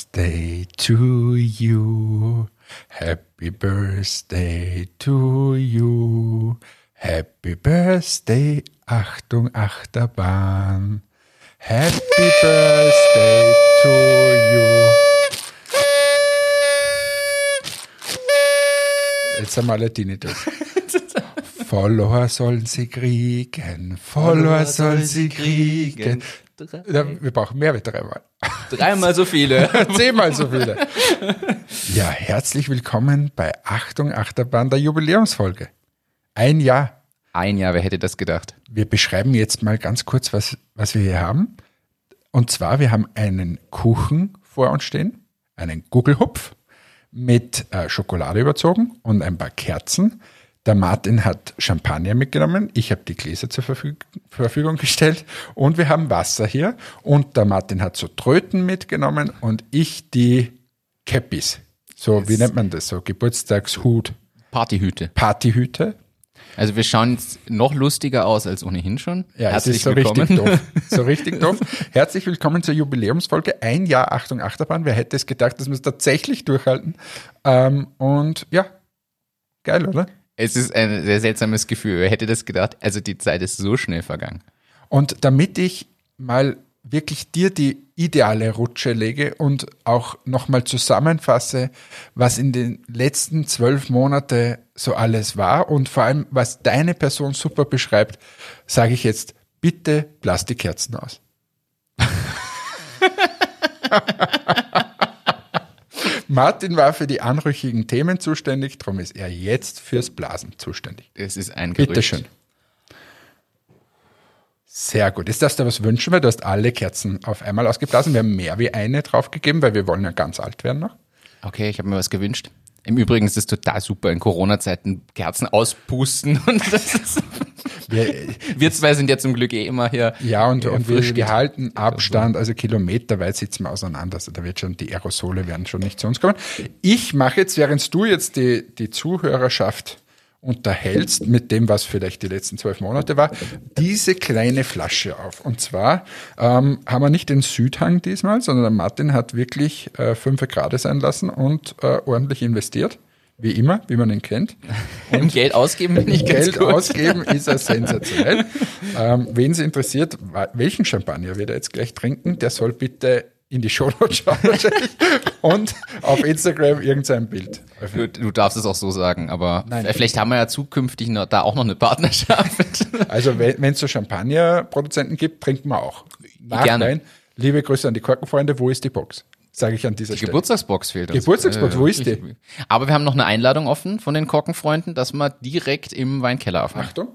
birthday to you. Happy birthday to you. Happy birthday, Achtung, Achterbahn. Happy birthday to you. Jetzt haben alle Tinnitus. Follower sollen sie kriegen, Follower soll sie kriegen. Ja, wir brauchen mehr wie dreimal. Dreimal so viele. Zehnmal so viele. Ja, herzlich willkommen bei Achtung Achterbahn der Jubiläumsfolge. Ein Jahr. Ein Jahr, wer hätte das gedacht? Wir beschreiben jetzt mal ganz kurz, was, was wir hier haben. Und zwar, wir haben einen Kuchen vor uns stehen, einen Gugelhupf mit äh, Schokolade überzogen und ein paar Kerzen. Der Martin hat Champagner mitgenommen, ich habe die Gläser zur Verfüg Verfügung gestellt und wir haben Wasser hier und der Martin hat so Tröten mitgenommen und ich die Käppis. So, wie nennt man das? So Geburtstagshut, Partyhüte. Partyhüte. Also wir schauen jetzt noch lustiger aus als ohnehin schon. Ja, Herzlich es ist so willkommen. richtig doof. So richtig doof. Herzlich willkommen zur Jubiläumsfolge. Ein Jahr Achtung Achterbahn. Wer hätte es gedacht, dass wir es tatsächlich durchhalten? Ähm, und ja, geil, oder? Es ist ein sehr seltsames Gefühl. Wer hätte das gedacht? Also die Zeit ist so schnell vergangen. Und damit ich mal wirklich dir die ideale Rutsche lege und auch nochmal zusammenfasse, was in den letzten zwölf Monate so alles war und vor allem, was deine Person super beschreibt, sage ich jetzt, bitte blass die Kerzen aus. Martin war für die anrüchigen Themen zuständig, darum ist er jetzt fürs Blasen zuständig. Es ist ein Gerücht. Bitte schön. Sehr gut. Jetzt darfst du was wünschen, weil du hast alle Kerzen auf einmal ausgeblasen. Wir haben mehr wie eine draufgegeben, weil wir wollen ja ganz alt werden noch. Okay, ich habe mir was gewünscht. Im Übrigen ist es total super, in Corona-Zeiten Kerzen auspusten. Und das ist, Wir, zwei sind ja zum Glück eh immer hier. ja, und, und wir, wir halten Abstand, also kilometerweit sitzen wir auseinander. Also da wird schon, die Aerosole werden schon nicht zu uns kommen. Ich mache jetzt, während du jetzt die, die Zuhörerschaft unterhältst mit dem, was vielleicht die letzten zwölf Monate war, diese kleine Flasche auf. Und zwar ähm, haben wir nicht den Südhang diesmal, sondern der Martin hat wirklich äh, fünf Grad sein lassen und äh, ordentlich investiert. Wie immer, wie man ihn kennt. Im Geld ausgeben bin ich ganz Geld gut. ausgeben ist er sensationell. ähm, wen es interessiert, welchen Champagner wir da jetzt gleich trinken, der soll bitte in die schauen wahrscheinlich und auf Instagram irgendein Bild. Du, du darfst es auch so sagen, aber Nein. vielleicht haben wir ja zukünftig noch, da auch noch eine Partnerschaft. Also wenn es so Champagnerproduzenten gibt, trinken wir auch. Gerne. Nachhinein, liebe Grüße an die Korkenfreunde, wo ist die Box? Sage ich an dieser Die Stelle. Geburtstagsbox fehlt uns. Geburtstagsbox, wo ist die? Aber wir haben noch eine Einladung offen von den Korkenfreunden, dass wir direkt im Weinkeller aufmachen. Achtung.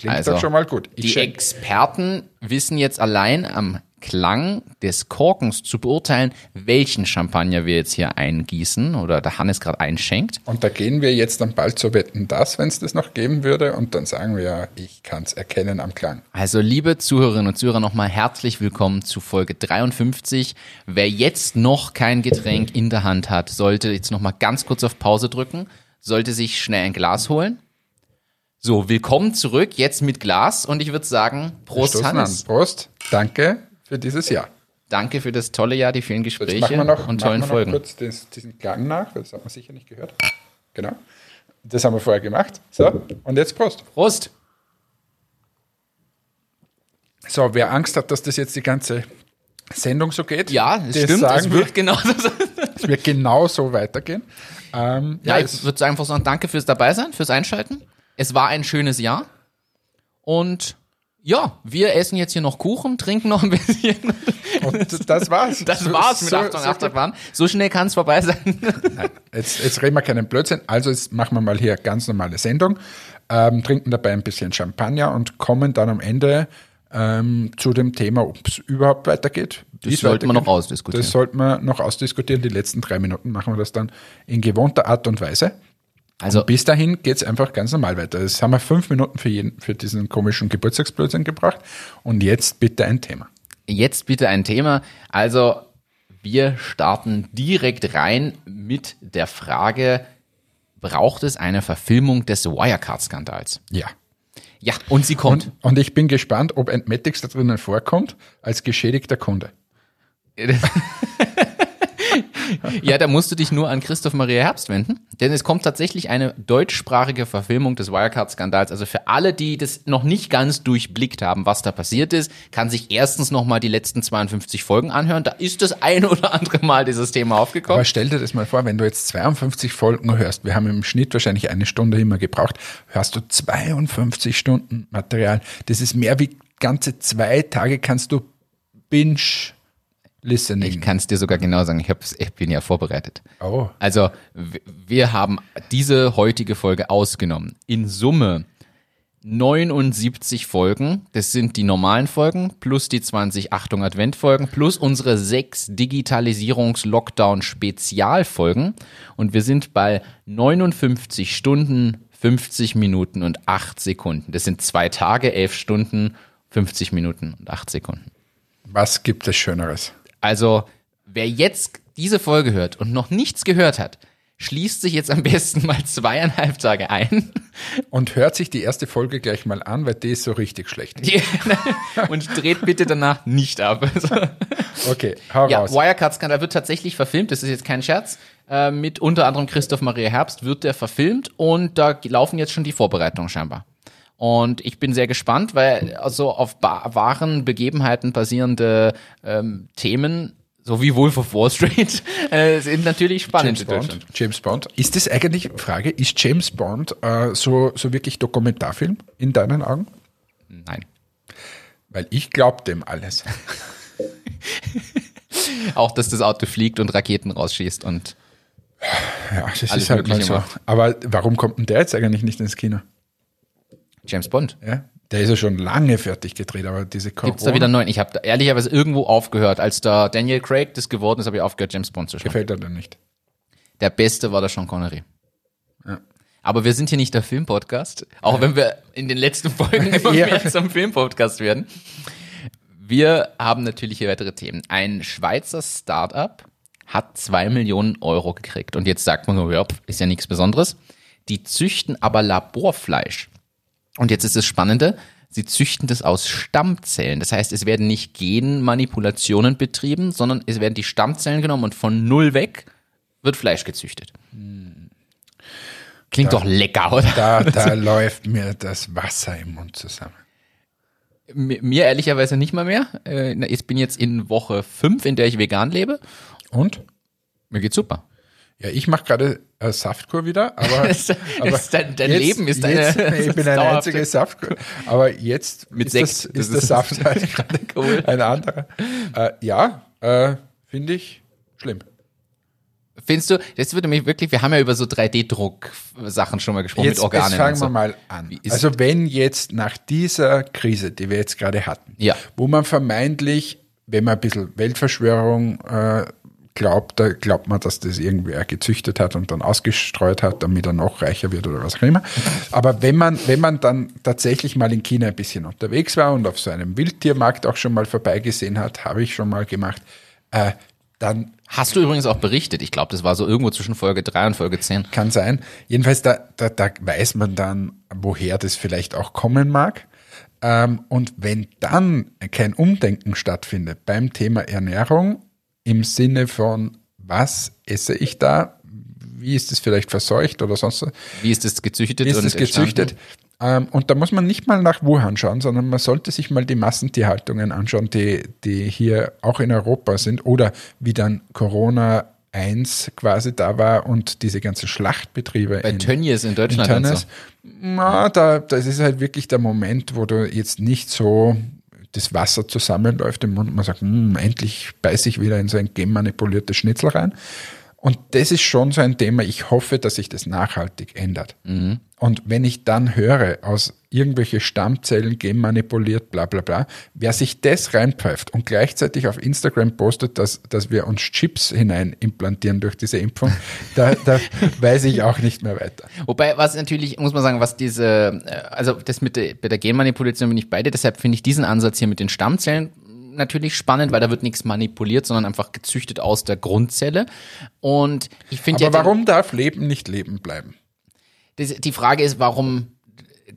Klingt Also, doch schon mal gut. Ich Die schenk- Experten wissen jetzt allein am Klang des Korkens zu beurteilen, welchen Champagner wir jetzt hier eingießen oder der Hannes gerade einschenkt. Und da gehen wir jetzt dann bald zu Wetten das, wenn es das noch geben würde. Und dann sagen wir ja, ich kann es erkennen am Klang. Also liebe Zuhörerinnen und Zuhörer, nochmal herzlich willkommen zu Folge 53. Wer jetzt noch kein Getränk in der Hand hat, sollte jetzt nochmal ganz kurz auf Pause drücken, sollte sich schnell ein Glas holen. So, willkommen zurück, jetzt mit Glas und ich würde sagen, Prost Hannes. An. Prost. Danke für dieses Jahr. Danke für das tolle Jahr, die vielen Gespräche noch, und tollen Folgen. kurz diesen Klang nach. Das hat man sicher nicht gehört. Genau. Das haben wir vorher gemacht. So, und jetzt Prost. Prost! So, wer Angst hat, dass das jetzt die ganze Sendung so geht, Ja, es das stimmt, sagen es wir, wird genau so. es wird genau so weitergehen. Ähm, ja, Ja, ich würde einfach sagen, danke fürs Dabeisein, fürs Einschalten. Es war ein schönes Jahr. Und ja, wir essen jetzt hier noch Kuchen, trinken noch ein bisschen. und das war's. Das war's mit so- Achtung, Achterbahn. So schnell kann es vorbei sein. Jetzt, jetzt reden wir keinen Blödsinn, also jetzt machen wir mal hier ganz normale Sendung, ähm, trinken dabei ein bisschen Champagner und kommen dann am Ende ähm, zu dem Thema, ob es überhaupt weitergeht. es sollten wir weitergeht. noch ausdiskutieren. Das sollten wir noch ausdiskutieren. Die letzten drei Minuten machen wir das dann in gewohnter Art und Weise. Also, Bis dahin geht's einfach ganz normal weiter. Jetzt haben wir fünf Minuten für, jeden, für diesen komischen Geburtstagsblödsinn gebracht. Und jetzt bitte ein Thema. jetzt bitte ein Thema. Also, wir starten direkt rein mit der Frage, braucht es eine Verfilmung des Wirecard-Skandals? Ja. Ja, und sie kommt. Und, und ich bin gespannt, ob Entmetics da drinnen vorkommt als geschädigter Kunde. ja, da musst du dich nur an Christoph Maria Herbst wenden, denn es kommt tatsächlich eine deutschsprachige Verfilmung des Wirecard-Skandals. Also für alle, die das noch nicht ganz durchblickt haben, was da passiert ist, kann sich erstens nochmal die letzten 52 Folgen anhören. Da ist das ein oder andere Mal dieses Thema aufgekommen. Aber stell dir das mal vor, wenn du jetzt 52 Folgen hörst, wir haben im Schnitt wahrscheinlich eine Stunde immer gebraucht, hörst du 52 Stunden Material. Das ist mehr wie ganze zwei Tage kannst du binge Listening. Ich kann es dir sogar genau sagen, ich, hab's, ich bin ja vorbereitet. Oh. Also wir haben diese heutige Folge ausgenommen. In Summe 79 Folgen, das sind die normalen Folgen, plus die 20 Achtung Adventfolgen, plus unsere sechs Digitalisierungs-Lockdown-Spezialfolgen. Und wir sind bei 59 Stunden, 50 Minuten und 8 Sekunden. Das sind zwei Tage, 11 Stunden, 50 Minuten und 8 Sekunden. Was gibt es Schöneres? Also, wer jetzt diese Folge hört und noch nichts gehört hat, schließt sich jetzt am besten mal zweieinhalb Tage ein Und hört sich die erste Folge gleich mal an, weil die ist so richtig schlecht. und dreht bitte danach nicht ab. Okay, hau ja, raus. Wirecard-Skandal wird tatsächlich verfilmt, das ist jetzt kein Scherz. Äh, mit unter anderem Christoph Maria Herbst wird der verfilmt und da laufen jetzt schon die Vorbereitungen scheinbar. Und ich bin sehr gespannt, weil also auf wahren Begebenheiten basierende ähm, Themen, so wie Wolf of Wall Street, äh, sind natürlich spannend James Bond. James Bond. Ist das eigentlich, Frage, ist James Bond äh, so, so wirklich Dokumentarfilm in deinen Augen? Nein. Weil ich glaube dem alles. Auch, dass das Auto fliegt und Raketen rausschießt und Ja, das Alles ist halt mal so. macht. Aber warum kommt denn der jetzt eigentlich nicht ins Kino? James Bond. Ja? Der ist ja schon lange fertig gedreht, aber diese Corona Gibt's da wieder neuen? Ich habe ehrlicherweise irgendwo aufgehört, als da Daniel Craig das geworden ist, habe ich aufgehört, James Bond zu schauen. gefällt er dann nicht. Der Beste war der Sean Connery. Ja. Aber wir sind hier nicht der Filmpodcast, auch wenn wir in den letzten Folgen immer Ja. mehr zum Filmpodcast werden. Wir haben natürlich hier weitere Themen. Ein Schweizer Startup hat zwei Millionen Euro gekriegt. Und jetzt sagt man so, ja, ist ja nichts Besonderes. Die züchten aber Laborfleisch. Und jetzt ist das Spannende, sie züchten das aus Stammzellen. Das heißt, es werden nicht Genmanipulationen betrieben, sondern es werden die Stammzellen genommen und von null weg wird Fleisch gezüchtet. Klingt doch lecker, oder? Da, da läuft mir das Wasser im Mund zusammen. Mi- Mir ehrlicherweise nicht mal mehr. Äh, Ich bin jetzt in Woche fünf, in der ich vegan lebe. Und? Mir geht's super. Ja, ich mache gerade äh, Saftkur wieder, aber, Das- das aber ist dein- dein Leben ist eine- jetzt, das Ich bin eine einzige Saftkur, aber jetzt Mit ist, sechs. das, Das ist der ist- Saft halt gerade Cool. ein anderer. Äh, ja, äh, finde ich schlimm. Findest du, das würde mich wirklich, wir haben ja über so 3D-Druck-Sachen schon mal gesprochen Jetzt, mit Organen. jetzt fangen so. wir mal an. Also wenn jetzt nach dieser Krise, die wir jetzt gerade hatten, Ja. wo man vermeintlich, wenn man ein bisschen Weltverschwörung äh, glaubt, da glaubt man, dass das irgendwer gezüchtet hat und dann ausgestreut hat, damit er noch reicher wird oder was auch immer. Aber wenn man, wenn man dann tatsächlich mal in China ein bisschen unterwegs war und auf so einem Wildtiermarkt auch schon mal vorbeigesehen hat, habe ich schon mal gemacht, äh, dann Hast du übrigens auch berichtet. Ich glaube, das war so irgendwo zwischen Folge 3 und Folge 10. Kann sein. Jedenfalls, da, da, da weiß man dann, woher das vielleicht auch kommen mag. Ähm, und wenn dann kein Umdenken stattfindet beim Thema Ernährung im Sinne von, was esse ich da? Wie ist es vielleicht verseucht oder sonst was? Wie ist das gezüchtet? Wie ist es gezüchtet? Ähm, und da muss man nicht mal nach Wuhan schauen, sondern man sollte sich mal die Massentierhaltungen anschauen, die, die hier auch in Europa sind oder wie dann Corona 1 quasi da war und diese ganzen Schlachtbetriebe Bei in, Tönnies in Deutschland und Tönnies. so. Na, da, das ist halt wirklich der Moment, wo du jetzt nicht so das Wasser zusammenläuft im Mund und man sagt, "Hm, endlich beiße ich wieder in so ein genmanipuliertes Schnitzel rein. Und das ist schon so ein Thema. Ich hoffe, dass sich das nachhaltig ändert. Und wenn ich dann höre, aus irgendwelche Stammzellen genmanipuliert, bla bla bla, wer sich das reinpfeift und gleichzeitig auf Instagram postet, dass, dass wir uns Chips hinein implantieren durch diese Impfung, da, da weiß ich auch nicht mehr weiter. Wobei, was natürlich, muss man sagen, was diese, äh, also das mit der, bei der Genmanipulation bin ich beide, deshalb finde ich diesen Ansatz hier mit den Stammzellen natürlich spannend, weil da wird nichts manipuliert, sondern einfach gezüchtet aus der Grundzelle. Und ich finde Aber ja, warum darf Leben nicht Leben bleiben? die Frage ist, warum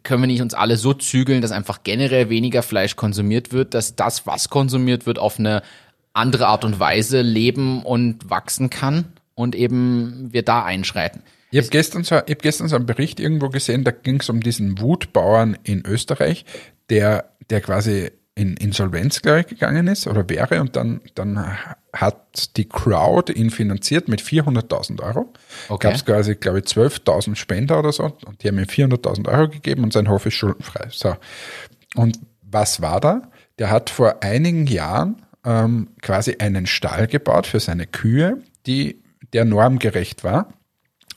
können wir nicht uns alle so zügeln, dass einfach generell weniger Fleisch konsumiert wird, dass das, was konsumiert wird, auf eine andere Art und Weise leben und wachsen kann und eben wir da einschreiten. Ich habe gestern, so, ich hab gestern so einen Bericht irgendwo gesehen, da ging es um diesen Wutbauern in Österreich, der, der quasi in Insolvenz, glaube ich, gegangen ist oder wäre und dann, dann hat die Crowd ihn finanziert mit 400.000 Euro. Okay. Gab es quasi, glaube ich, 12.000 Spender oder so und die haben ihm 400.000 Euro gegeben und sein Hof ist schuldenfrei. So. Und was war da? Der hat vor einigen Jahren ähm, quasi einen Stall gebaut für seine Kühe, die der normgerecht war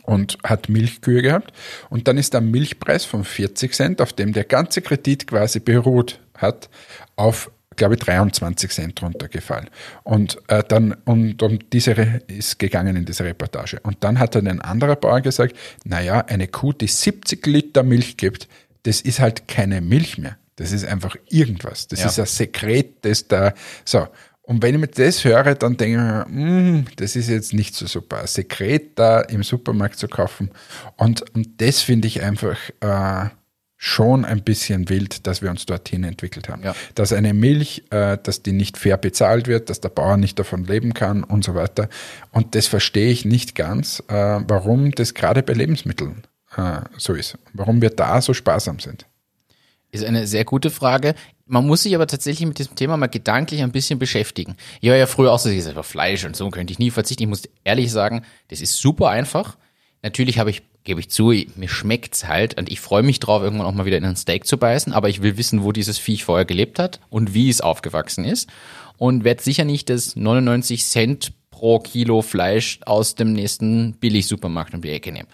und hat Milchkühe gehabt. Und dann ist der Milchpreis von 40 Cent, auf dem der ganze Kredit quasi beruht hat, auf glaube ich 23 Cent runtergefallen. Und äh, dann und um diese Re ist gegangen in diese Reportage. Und dann hat dann ein anderer Bauer gesagt, naja, eine Kuh, die 70 Liter Milch gibt, das ist halt keine Milch mehr. Das ist einfach irgendwas. Das Ja. ist ein Sekret, das da so. Und wenn ich mir das höre, dann denke ich mir, "Mm, das ist jetzt nicht so super. Ein Sekret da im Supermarkt zu kaufen. Und, und das finde ich einfach äh, schon ein bisschen wild, dass wir uns dorthin entwickelt haben. Ja. Dass eine Milch, äh, dass die nicht fair bezahlt wird, dass der Bauer nicht davon leben kann und so weiter. Und das verstehe ich nicht ganz, äh, warum das gerade bei Lebensmitteln äh, so ist. Warum wir da so sparsam sind. Ist eine sehr gute Frage. Man muss sich aber tatsächlich mit diesem Thema mal gedanklich ein bisschen beschäftigen. Ich war ja früher auch so, ich sag, auf Fleisch und so könnte ich nie verzichten. Ich muss ehrlich sagen, das ist super einfach. Natürlich habe ich, gebe ich zu, mir schmeckt's halt und ich freue mich drauf, irgendwann auch mal wieder in ein Steak zu beißen, aber ich will wissen, wo dieses Viech vorher gelebt hat und wie es aufgewachsen ist und werde sicher nicht das 99 Cent pro Kilo Fleisch aus dem nächsten Billig-Supermarkt um die Ecke nehmen.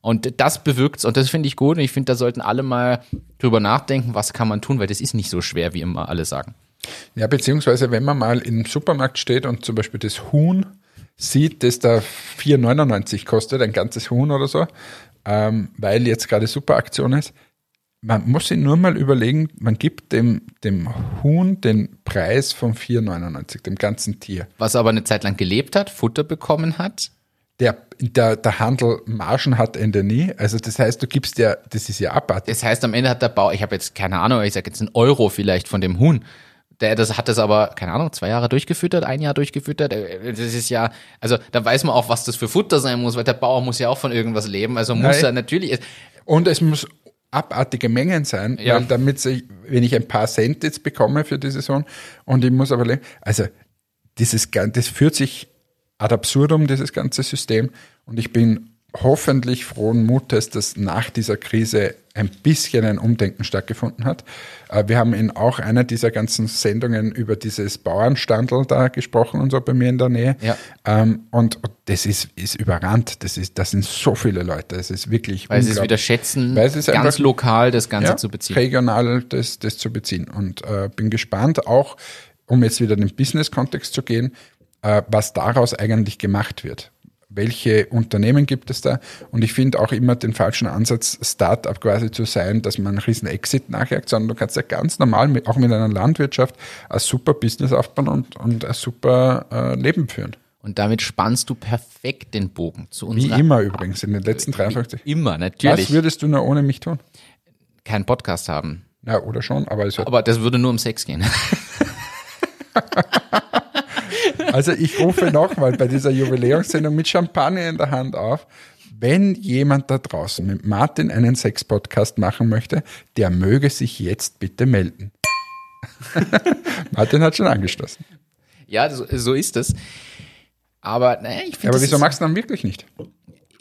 Und das bewirkt's und das finde ich gut und ich finde, da sollten alle mal drüber nachdenken, was kann man tun, weil das ist nicht so schwer, wie immer alle sagen. Ja, beziehungsweise wenn man mal im Supermarkt steht und zum Beispiel das Huhn sieht, das da 4,99 kostet, ein ganzes Huhn oder so, ähm, weil jetzt gerade Superaktion ist, man muss sich nur mal überlegen, man gibt dem, dem Huhn den Preis von 4,99, dem ganzen Tier. Was aber eine Zeit lang gelebt hat, Futter bekommen hat, Der, der, der Handel Margen hat Ende nie. Also das heißt, du gibst ja, das ist ja abartig. Das heißt, am Ende hat der Bauer, ich habe jetzt keine Ahnung, ich sage jetzt einen Euro vielleicht von dem Huhn. Der das hat das aber, keine Ahnung, zwei Jahre durchgefüttert, ein Jahr durchgefüttert. Äh, Das ist ja, also da weiß man auch, was das für Futter sein muss, weil der Bauer muss ja auch von irgendwas leben. Also muss Nein. er natürlich. Und es muss abartige Mengen sein, Ja. weil damit ich, wenn ich ein paar Cent jetzt bekomme für die Saison und ich muss aber, le- also dieses, das führt sich ad absurdum, dieses ganze System und ich bin hoffentlich frohen Mutes, dass nach dieser Krise ein bisschen ein Umdenken stattgefunden hat. Äh, Wir haben in auch einer dieser ganzen Sendungen über dieses Bauernstandel da gesprochen und so bei mir in der Nähe. Ja. Ähm, und das ist, ist überrannt. Das ist, das sind so viele Leute. Es ist wirklich Weil sie es wieder schätzen, Weil es ganz einfach- lokal das Ganze ja, zu beziehen. regional das, das zu beziehen. Und äh, bin gespannt, auch um jetzt wieder in den Business-Kontext zu gehen, äh, was daraus eigentlich gemacht wird. Welche Unternehmen gibt es da? Und ich finde auch immer den falschen Ansatz, Start-up quasi zu sein, dass man einen riesen Exit nachjagt, sondern du kannst ja ganz normal, mit, auch mit einer Landwirtschaft, ein super Business aufbauen und, und ein super äh, Leben führen. Und damit spannst du perfekt den Bogen zu Wie unserer. immer übrigens, in den letzten 53. Immer, Was natürlich. würdest du nur ohne mich tun? Keinen Podcast haben. Ja, oder schon, aber es Aber das würde nur um Sex gehen. Also ich rufe nochmal bei dieser Jubiläumssendung mit Champagner in der Hand auf. Wenn jemand da draußen mit Martin einen Sex-Podcast machen möchte, der möge sich jetzt bitte melden. Martin hat schon angeschlossen. ja, so, so ist es. Aber naja, ich finde, Aber wieso magst du dann wirklich nicht?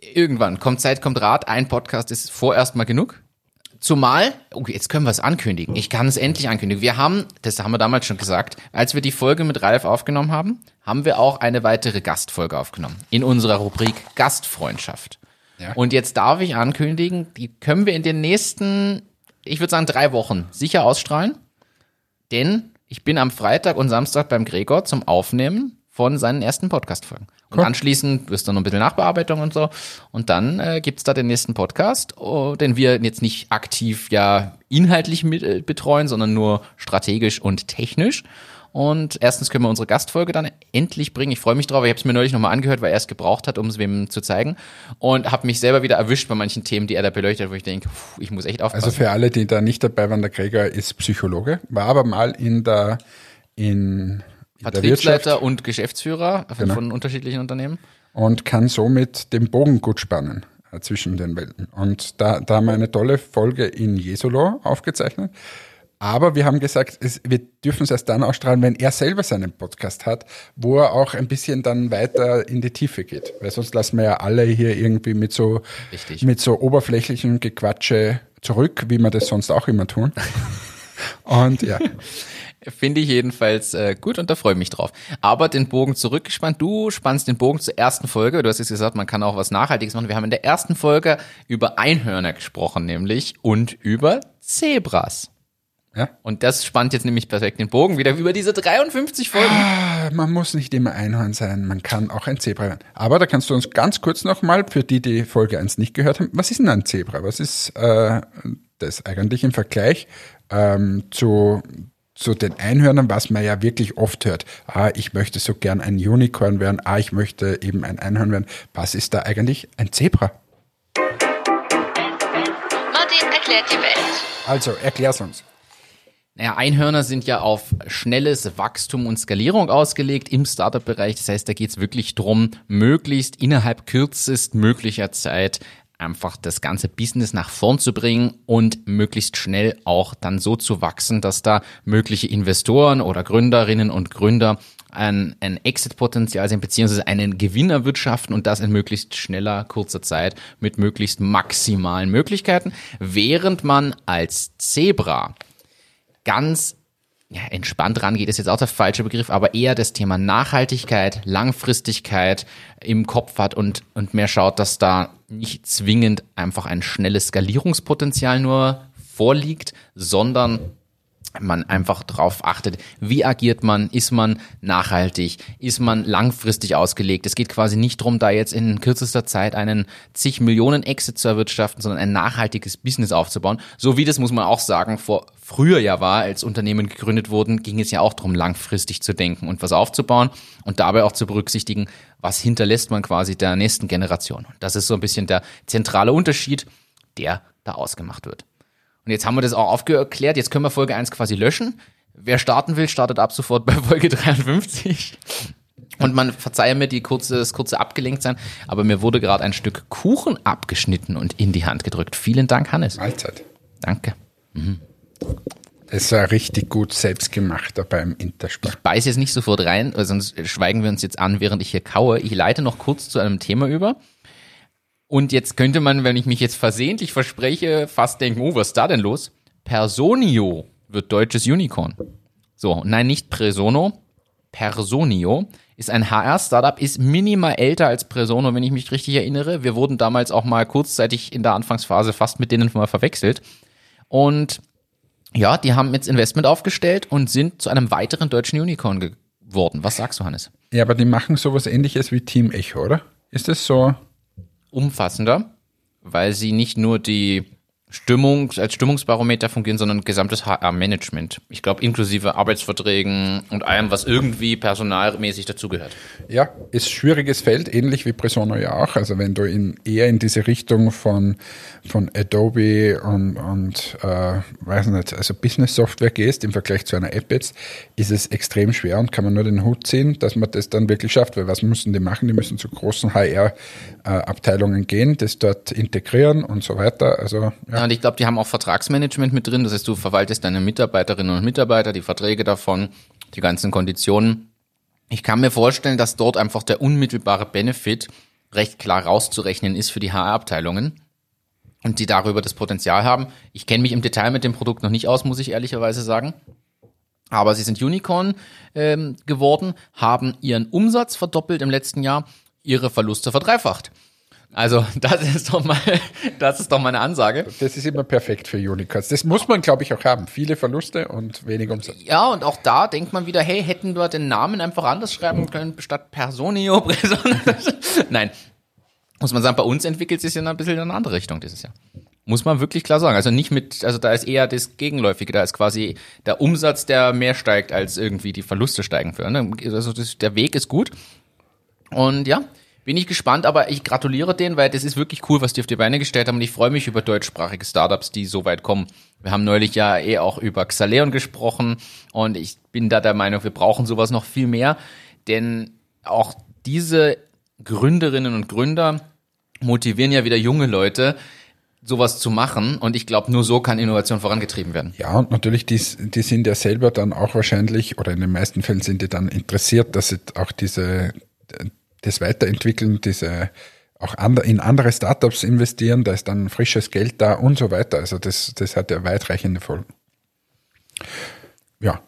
irgendwann kommt Zeit, kommt Rat. Ein Podcast ist vorerst mal genug. Zumal, oh, jetzt können wir es ankündigen. Ich kann es endlich ankündigen. Wir haben, das haben wir damals schon gesagt, als wir die Folge mit Ralf aufgenommen haben, haben wir auch eine weitere Gastfolge aufgenommen. In unserer Rubrik Gastfreundschaft. Ja. Und jetzt darf ich ankündigen, die können wir in den nächsten, ich würde sagen, drei Wochen sicher ausstrahlen. Denn ich bin am Freitag und Samstag beim Gregor zum Aufnehmen von seinen ersten Podcast-Folgen. Und anschließend wirst du noch ein bisschen Nachbearbeitung und so. Und dann äh, gibt's da den nächsten Podcast, oh, den wir jetzt nicht aktiv ja inhaltlich mit, äh, betreuen, sondern nur strategisch und technisch. Und erstens können wir unsere Gastfolge dann endlich bringen. Ich freue mich drauf. Ich habe es mir neulich nochmal angehört, weil er es gebraucht hat, um es wem zu zeigen. Und habe mich selber wieder erwischt bei manchen Themen, die er da beleuchtet, wo ich denke, pff, ich muss echt aufpassen. Also für alle, die da nicht dabei waren, der Gregor ist Psychologe, war aber mal in der in Vertriebsleiter und Geschäftsführer Genau. von unterschiedlichen Unternehmen. und kann somit den Bogen gut spannen äh, zwischen den Welten. Und da, da haben wir eine tolle Folge in Jesolo aufgezeichnet. Aber wir haben gesagt, es, wir dürfen es erst dann ausstrahlen, wenn er selber seinen Podcast hat, wo er auch ein bisschen dann weiter in die Tiefe geht. Weil sonst lassen wir ja alle hier irgendwie mit so, Richtig. mit so oberflächlichem Gequatsche zurück, wie wir das sonst auch immer tun. Und ja, Finde ich jedenfalls äh, gut und da freue ich mich drauf. Aber den Bogen zurückgespannt. Du spannst den Bogen zur ersten Folge. Du hast jetzt gesagt, man kann auch was Nachhaltiges machen. Wir haben in der ersten Folge über Einhörner gesprochen, nämlich und über Zebras. ja. Und das spannt jetzt nämlich perfekt den Bogen wieder über diese 53 Folgen. Ah, Man muss nicht immer Einhorn sein, man kann auch ein Zebra werden. Aber da kannst du uns ganz kurz nochmal, für die, die Folge 1 nicht gehört haben, was ist denn ein Zebra? Was ist äh, das eigentlich im Vergleich ähm, zu, zu den Einhörnern, was man ja wirklich oft hört? Ah, ich möchte so gern ein Unicorn werden, ah, ich möchte eben ein Einhorn werden. Was ist da eigentlich ein Zebra? Martin erklärt die Welt. Also, erklär's uns. Naja, Einhörner sind ja auf schnelles Wachstum und Skalierung ausgelegt im Startup-Bereich. Das heißt, da geht's wirklich drum, möglichst innerhalb kürzest möglicher Zeit einfach das ganze Business nach vorn zu bringen und möglichst schnell auch dann so zu wachsen, dass da mögliche Investoren oder Gründerinnen und Gründer ein, ein Exit-Potenzial sehen, beziehungsweise einen Gewinn erwirtschaften und das in möglichst schneller, kurzer Zeit mit möglichst maximalen Möglichkeiten, während man als Zebra ganz ja, entspannt rangeht, ist jetzt auch der falsche Begriff, aber eher das Thema Nachhaltigkeit, Langfristigkeit im Kopf hat und, und mehr schaut, dass da nicht zwingend einfach ein schnelles Skalierungspotenzial nur vorliegt, sondern man einfach darauf achtet, wie agiert man, ist man nachhaltig, ist man langfristig ausgelegt. Es geht quasi nicht darum, da jetzt in kürzester Zeit einen zig Millionen Exit zu erwirtschaften, sondern ein nachhaltiges Business aufzubauen. So wie das, muss man auch sagen, vor früher ja war, als Unternehmen gegründet wurden, ging es ja auch darum, langfristig zu denken und was aufzubauen und dabei auch zu berücksichtigen, was hinterlässt man quasi der nächsten Generation. Und das ist so ein bisschen der zentrale Unterschied, der da ausgemacht wird. Und jetzt haben wir das auch aufgeklärt. Jetzt können wir Folge 1 quasi löschen. Wer starten will, startet ab sofort bei Folge 53. Und man verzeihe mir die kurze, das kurze Abgelenktsein, aber mir wurde gerade ein Stück Kuchen abgeschnitten und in die Hand gedrückt. Vielen Dank, Hannes. Mahlzeit. Danke. Es war richtig gut selbst gemacht da beim Interspar. Ich beiß jetzt nicht sofort rein, sonst schweigen wir uns jetzt an, während ich hier kaue. Ich leite noch kurz zu einem Thema über. Und jetzt könnte man, wenn ich mich jetzt versehentlich verspreche, fast denken, oh, was ist da denn los? Personio wird deutsches Unicorn. So, nein, nicht Presono. Personio ist ein HR-Startup, ist minimal älter als Presono, wenn ich mich richtig erinnere. Wir wurden damals auch mal kurzzeitig in der Anfangsphase fast mit denen mal verwechselt. Und ja, die haben jetzt Investment aufgestellt und sind zu einem weiteren deutschen Unicorn geworden. Was sagst du, Hannes? Ja, aber die machen sowas ähnliches wie Team Echo, oder? Ist das so? Umfassender, weil sie nicht nur die Stimmung als Stimmungsbarometer fungieren, sondern gesamtes HR-Management. Ich glaube, inklusive Arbeitsverträgen und allem, was irgendwie personalmäßig dazugehört. Ja, ist schwieriges Feld, ähnlich wie Presono ja auch. Also wenn du in, eher in diese Richtung von, von Adobe und, und äh, weiß nicht, also Business Software gehst im Vergleich zu einer App jetzt, ist es extrem schwer und kann man nur den Hut ziehen, dass man das dann wirklich schafft. Weil was müssen die machen? Die müssen zu großen HR-Abteilungen gehen, das dort integrieren und so weiter. Also ja. Und ich glaube, die haben auch Vertragsmanagement mit drin. Das heißt, du verwaltest deine Mitarbeiterinnen und Mitarbeiter, die Verträge davon, die ganzen Konditionen. Ich kann mir vorstellen, dass dort einfach der unmittelbare Benefit recht klar rauszurechnen ist für die HR-Abteilungen und die darüber das Potenzial haben. Ich kenne mich im Detail mit dem Produkt noch nicht aus, muss ich ehrlicherweise sagen. Aber sie sind Unicorn ähm, geworden, haben ihren Umsatz verdoppelt im letzten Jahr, ihre Verluste verdreifacht. Also das ist doch mal, das ist doch mal eine Ansage. Das ist immer perfekt für Unicorns. Das muss man, glaube ich, auch haben. Viele Verluste und wenig Umsatz. Ja, und auch da denkt man wieder, hey, hätten wir den Namen einfach anders schreiben können, statt Personio. Person- Nein, muss man sagen, bei uns entwickelt sich ja ein bisschen in eine andere Richtung dieses Jahr. Muss man wirklich klar sagen. Also nicht mit, also da ist eher das Gegenläufige. Da ist quasi der Umsatz, der mehr steigt, als irgendwie die Verluste steigen für. Ne? Also das, der Weg ist gut. Und ja, bin ich gespannt, aber ich gratuliere denen, weil das ist wirklich cool, was die auf die Beine gestellt haben und ich freue mich über deutschsprachige Startups, die so weit kommen. Wir haben neulich ja eh auch über Xaleon gesprochen und ich bin da der Meinung, wir brauchen sowas noch viel mehr, denn auch diese Gründerinnen und Gründer motivieren ja wieder junge Leute, sowas zu machen. Und ich glaube, nur so kann Innovation vorangetrieben werden. Ja, und natürlich, die, die sind ja selber dann auch wahrscheinlich, oder in den meisten Fällen sind die dann interessiert, dass sie auch diese, das Weiterentwickeln, diese auch in andere Startups investieren, da ist dann frisches Geld da und so weiter. Also das, das hat ja weitreichende Folgen. Ja.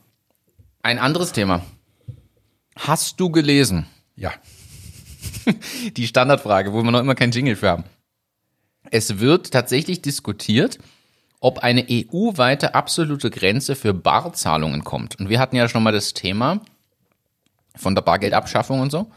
Ein anderes Thema. Hast du gelesen? Ja. Die Standardfrage, wo wir noch immer kein Jingle für haben. Es wird tatsächlich diskutiert, ob eine EU-weite absolute Grenze für Barzahlungen kommt. Und wir hatten ja schon mal das Thema von der Bargeldabschaffung und so.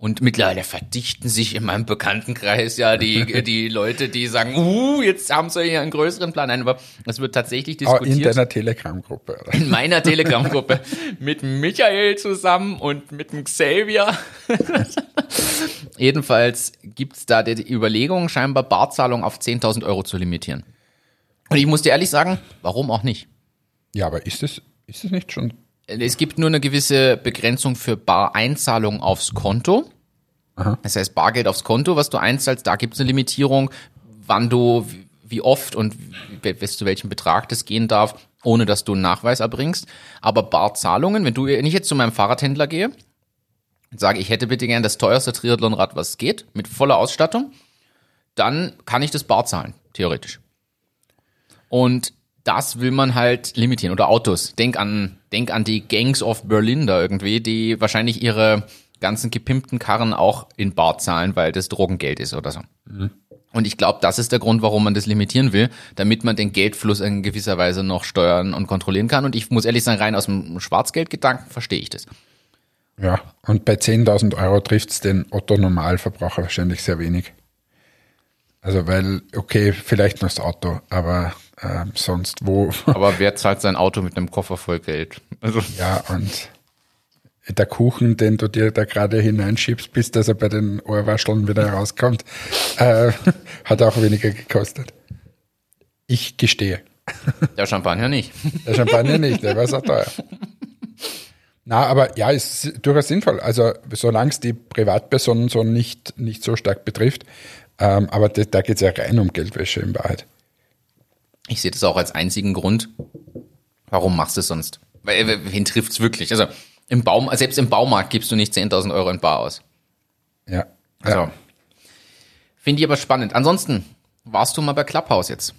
Und mittlerweile verdichten sich in meinem Bekanntenkreis ja die, die Leute, die sagen, uh, jetzt haben sie hier einen größeren Plan. Nein, aber es wird tatsächlich diskutiert. in deiner Telegram-Gruppe. In meiner Telegram-Gruppe. mit Michael zusammen und mit dem Xavier. Jedenfalls gibt's da die Überlegung, scheinbar Barzahlung auf 10.000 Euro zu limitieren. Und ich muss dir ehrlich sagen, warum auch nicht? Ja, aber ist es, ist es nicht schon es gibt nur eine gewisse Begrenzung für Bareinzahlung aufs Konto. Aha. Das heißt, Bargeld aufs Konto, was du einzahlst, da gibt es eine Limitierung, wann du, wie oft und bis zu welchem Betrag das gehen darf, ohne dass du einen Nachweis erbringst. Aber Barzahlungen, wenn du, wenn ich jetzt zu meinem Fahrradhändler gehe und sage, ich hätte bitte gern das teuerste Triathlonrad, was geht, mit voller Ausstattung, dann kann ich das bar zahlen, theoretisch. Und das will man halt limitieren. Oder Autos. Denk an, denk an die Gangs of Berlin da irgendwie, die wahrscheinlich ihre ganzen gepimpten Karren auch in Bar zahlen, weil das Drogengeld ist oder so. Mhm. Und ich glaube, das ist der Grund, warum man das limitieren will, damit man den Geldfluss in gewisser Weise noch steuern und kontrollieren kann. Und ich muss ehrlich sagen, rein aus dem Schwarzgeldgedanken verstehe ich das. Ja, und bei 10.000 Euro trifft es den Otto-Normalverbraucher wahrscheinlich sehr wenig. Also weil, okay, vielleicht nur das Auto, aber äh, sonst wo. Aber wer zahlt sein Auto mit einem Koffer voll Geld? Also. Ja, und der Kuchen, den du dir da gerade hineinschiebst, bis dass er bei den Ohrwascheln wieder rauskommt, äh, hat auch weniger gekostet. Ich gestehe. Der Champagner nicht. Der Champagner nicht, der war so teuer. Na, aber ja, ist durchaus sinnvoll. Also solange es die Privatpersonen so nicht, nicht so stark betrifft, ähm, aber da, da geht es ja rein um Geldwäsche in Wahrheit. Ich sehe das auch als einzigen Grund. Warum machst du es sonst? Weil, äh, wen trifft's wirklich? Also im Baum, selbst im Baumarkt gibst du nicht 10.000 Euro in Bar aus. Ja. Also, ja. Finde ich aber spannend. Ansonsten, warst du mal bei Clubhouse jetzt?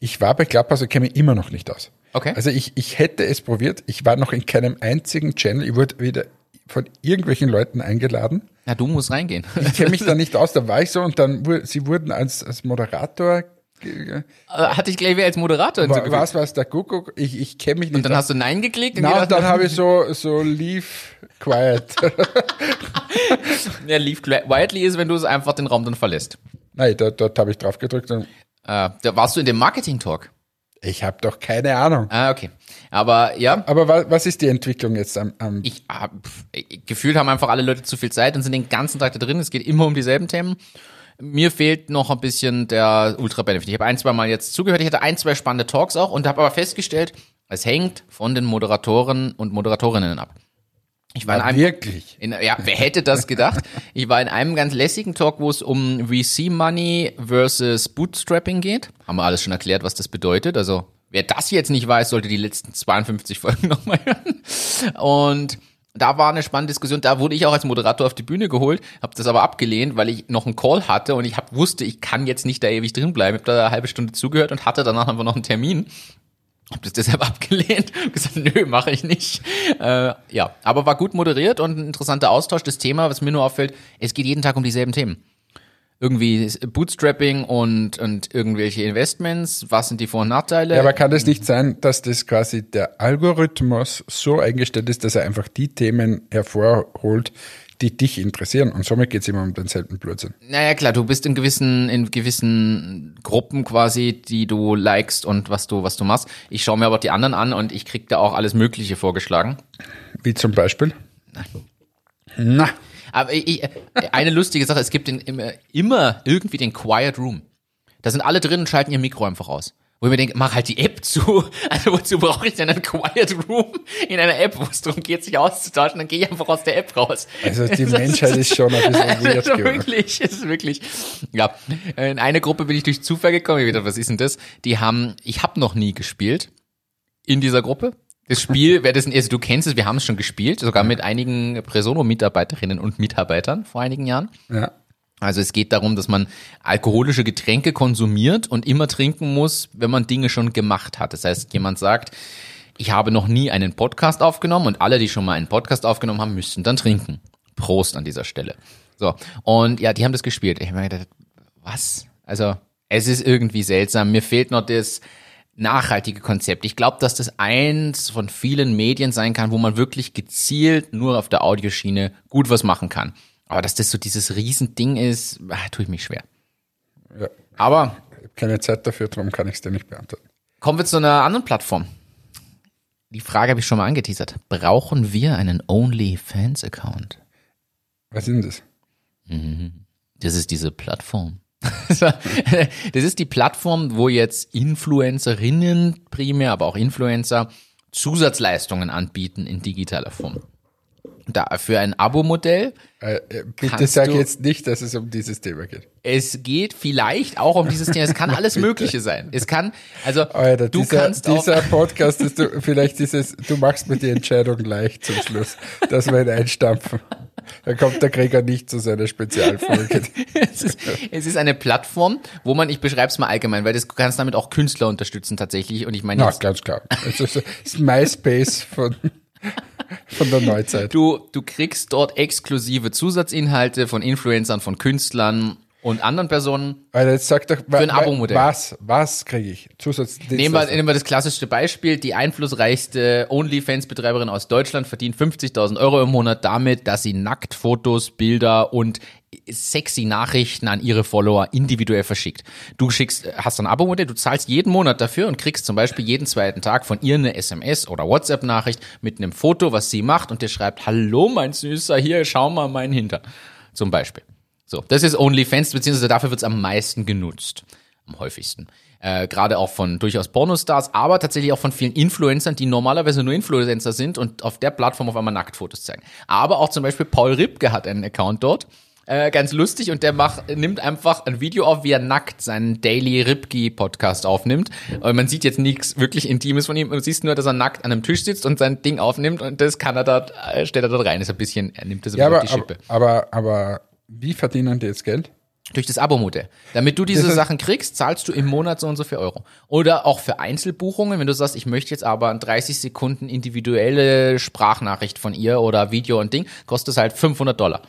Ich war bei Clubhouse und kenne mich immer noch nicht aus. Okay. Also ich, ich hätte es probiert. Ich war noch in keinem einzigen Channel. Ich wurde wieder von irgendwelchen Leuten eingeladen. Ja, du musst reingehen. Ich kenne mich da nicht aus, da war ich so und dann, sie wurden als, als Moderator hatte ich gleich wieder als Moderator War, Was war es, der Kuckuck? Ich, ich kenne mich nicht. Und dann hast du Nein geklickt? Und Na, dann habe ich so, so Leave Quiet. ja, Leave Quietly ist, wenn du es einfach den Raum dann verlässt. Nein, dort, dort habe ich drauf gedrückt. Und äh, da warst du in dem Marketing-Talk? Ich habe doch keine Ahnung. Ah, okay. Aber ja. Aber was, was ist die Entwicklung jetzt am, am Ich hab, gefühlt haben einfach alle Leute zu viel Zeit und sind den ganzen Tag da drin. Es geht immer um dieselben Themen. Mir fehlt noch ein bisschen der Ultra-Benefit. Ich habe ein, zwei Mal jetzt zugehört. Ich hatte ein, zwei spannende Talks auch und habe aber festgestellt, es hängt von den Moderatoren und Moderatorinnen ab. Ich war in einem, wirklich? In, ja, wer hätte das gedacht? ich war in einem ganz lässigen Talk, wo es um VC Money versus Bootstrapping geht. Haben wir alles schon erklärt, was das bedeutet. Also, wer das jetzt nicht weiß, sollte die letzten 52 Folgen nochmal hören. Und da war eine spannende Diskussion. Da wurde ich auch als Moderator auf die Bühne geholt, habe das aber abgelehnt, weil ich noch einen Call hatte und ich hab, wusste, ich kann jetzt nicht da ewig drin bleiben. Ich habe da eine halbe Stunde zugehört und hatte danach einfach noch einen Termin. Hab das deshalb abgelehnt gesagt, nö, mache ich nicht. Äh, ja, aber war gut moderiert und ein interessanter Austausch. Das Thema, was mir nur auffällt, es geht jeden Tag um dieselben Themen irgendwie Bootstrapping und, und irgendwelche Investments, was sind die Vor- und Nachteile? Ja, aber kann es nicht sein, dass das quasi der Algorithmus so eingestellt ist, dass er einfach die Themen hervorholt, die dich interessieren. Und somit geht es immer um denselben Blödsinn. Naja, klar, du bist in gewissen, in gewissen Gruppen quasi, die du likest und was du, was du machst. Ich schaue mir aber die anderen an und ich krieg da auch alles Mögliche vorgeschlagen. Wie zum Beispiel? Na, Aber ich, eine lustige Sache, es gibt den, immer, immer irgendwie den Quiet Room. Da sind alle drin und schalten ihr Mikro einfach aus. Wo ich mir denke, mach halt die App zu. Also wozu brauche ich denn einen Quiet Room in einer App, wo es darum geht, sich auszutauschen? Dann gehe ich einfach aus der App raus. also die Das Menschheit ist schon ein bisschen also weird geworden. wirklich, ist wirklich. Ja, in eine Gruppe bin ich durch Zufall gekommen. Ich gedacht, was ist denn das? Die haben, ich habe noch nie gespielt in dieser Gruppe. Das Spiel, wer das, also du kennst es, wir haben es schon gespielt, sogar mit einigen Presono-Mitarbeiterinnen und Mitarbeitern vor einigen Jahren. Ja. Also es geht darum, dass man alkoholische Getränke konsumiert und immer trinken muss, wenn man Dinge schon gemacht hat. Das heißt, jemand sagt, ich habe noch nie einen Podcast aufgenommen und alle, die schon mal einen Podcast aufgenommen haben, müssten dann trinken. Prost an dieser Stelle. So. Und ja, die haben das gespielt. Ich habe mir gedacht, was? Also, es ist irgendwie seltsam. Mir fehlt noch das nachhaltige Konzept. Ich glaube, dass das eins von vielen Medien sein kann, wo man wirklich gezielt nur auf der Audioschiene gut was machen kann. Aber dass das so dieses Riesending ist, ah, tue ich mich schwer. ja. Aber Ich habe keine Zeit dafür, darum kann ich es dir nicht beantworten. kommen wir zu einer anderen Plattform. Die Frage habe ich schon mal angeteasert. Brauchen wir einen OnlyFans-Account? Was ist denn das? Das ist diese Plattform. das ist die Plattform, wo jetzt Influencerinnen primär, aber auch Influencer Zusatzleistungen anbieten in digitaler Form. Da für ein Abo-Modell. Äh, äh, bitte sag du- jetzt nicht, dass es um dieses Thema geht. Es geht vielleicht auch um dieses Thema. Es kann alles Mögliche sein. Es kann, also Alter, du dieser, kannst auch, dieser Podcast ist du, vielleicht dieses, du machst mir die Entscheidung leicht zum Schluss, dass wir ihn einstampfen. Da kommt der Gregor nicht zu seiner Spezialfolge. es, ist, es ist eine Plattform, wo man, ich beschreibe es mal allgemein, weil das du kannst damit auch Künstler unterstützen tatsächlich. Und ich meine, Ja, ganz klar. Ist MySpace von, von der Neuzeit. du, du kriegst dort exklusive Zusatzinhalte von Influencern, von Künstlern und anderen Personen. Alter, jetzt sag doch, ein Abo-Modell. was, was kriege ich? Zusatzdienst. Nehmen wir, nehmen wir das klassischste Beispiel. Die einflussreichste OnlyFans-Betreiberin aus Deutschland verdient 50.000 Euro im Monat damit, dass sie Nacktfotos, Bilder und sexy Nachrichten an ihre Follower individuell verschickt. Du schickst, hast ein Abo-Modell, du zahlst jeden Monat dafür und kriegst zum Beispiel jeden zweiten Tag von ihr eine SMS oder WhatsApp-Nachricht mit einem Foto, was sie macht und dir schreibt, hallo mein Süßer, hier, schau mal meinen Hintern. Zum Beispiel. So, das ist OnlyFans, beziehungsweise dafür wird es am meisten genutzt. Am häufigsten. Äh, Gerade auch von durchaus Pornostars, aber tatsächlich auch von vielen Influencern, die normalerweise nur Influencer sind und auf der Plattform auf einmal Nacktfotos zeigen. Aber auch zum Beispiel Paul Ripke hat einen Account dort. Äh, ganz lustig und der macht, nimmt einfach ein Video auf, wie er nackt seinen Daily Ripke Podcast aufnimmt. Und man sieht jetzt nichts wirklich Intimes von ihm. Du siehst nur, dass er nackt an einem Tisch sitzt und sein Ding aufnimmt und das kann er dort, äh, stellt er dort rein. Ist ein bisschen, er nimmt das ein Ja, bisschen aber, auf die Schippe. aber, aber, aber wie verdienen die jetzt Geld? Durch das Abo-Modell. Damit du diese Sachen kriegst, zahlst du im Monat so und so viel Euro. Oder auch für Einzelbuchungen, wenn du sagst, ich möchte jetzt aber eine 30 Sekunden individuelle Sprachnachricht von ihr oder Video und Ding, kostet es halt 500 Dollar,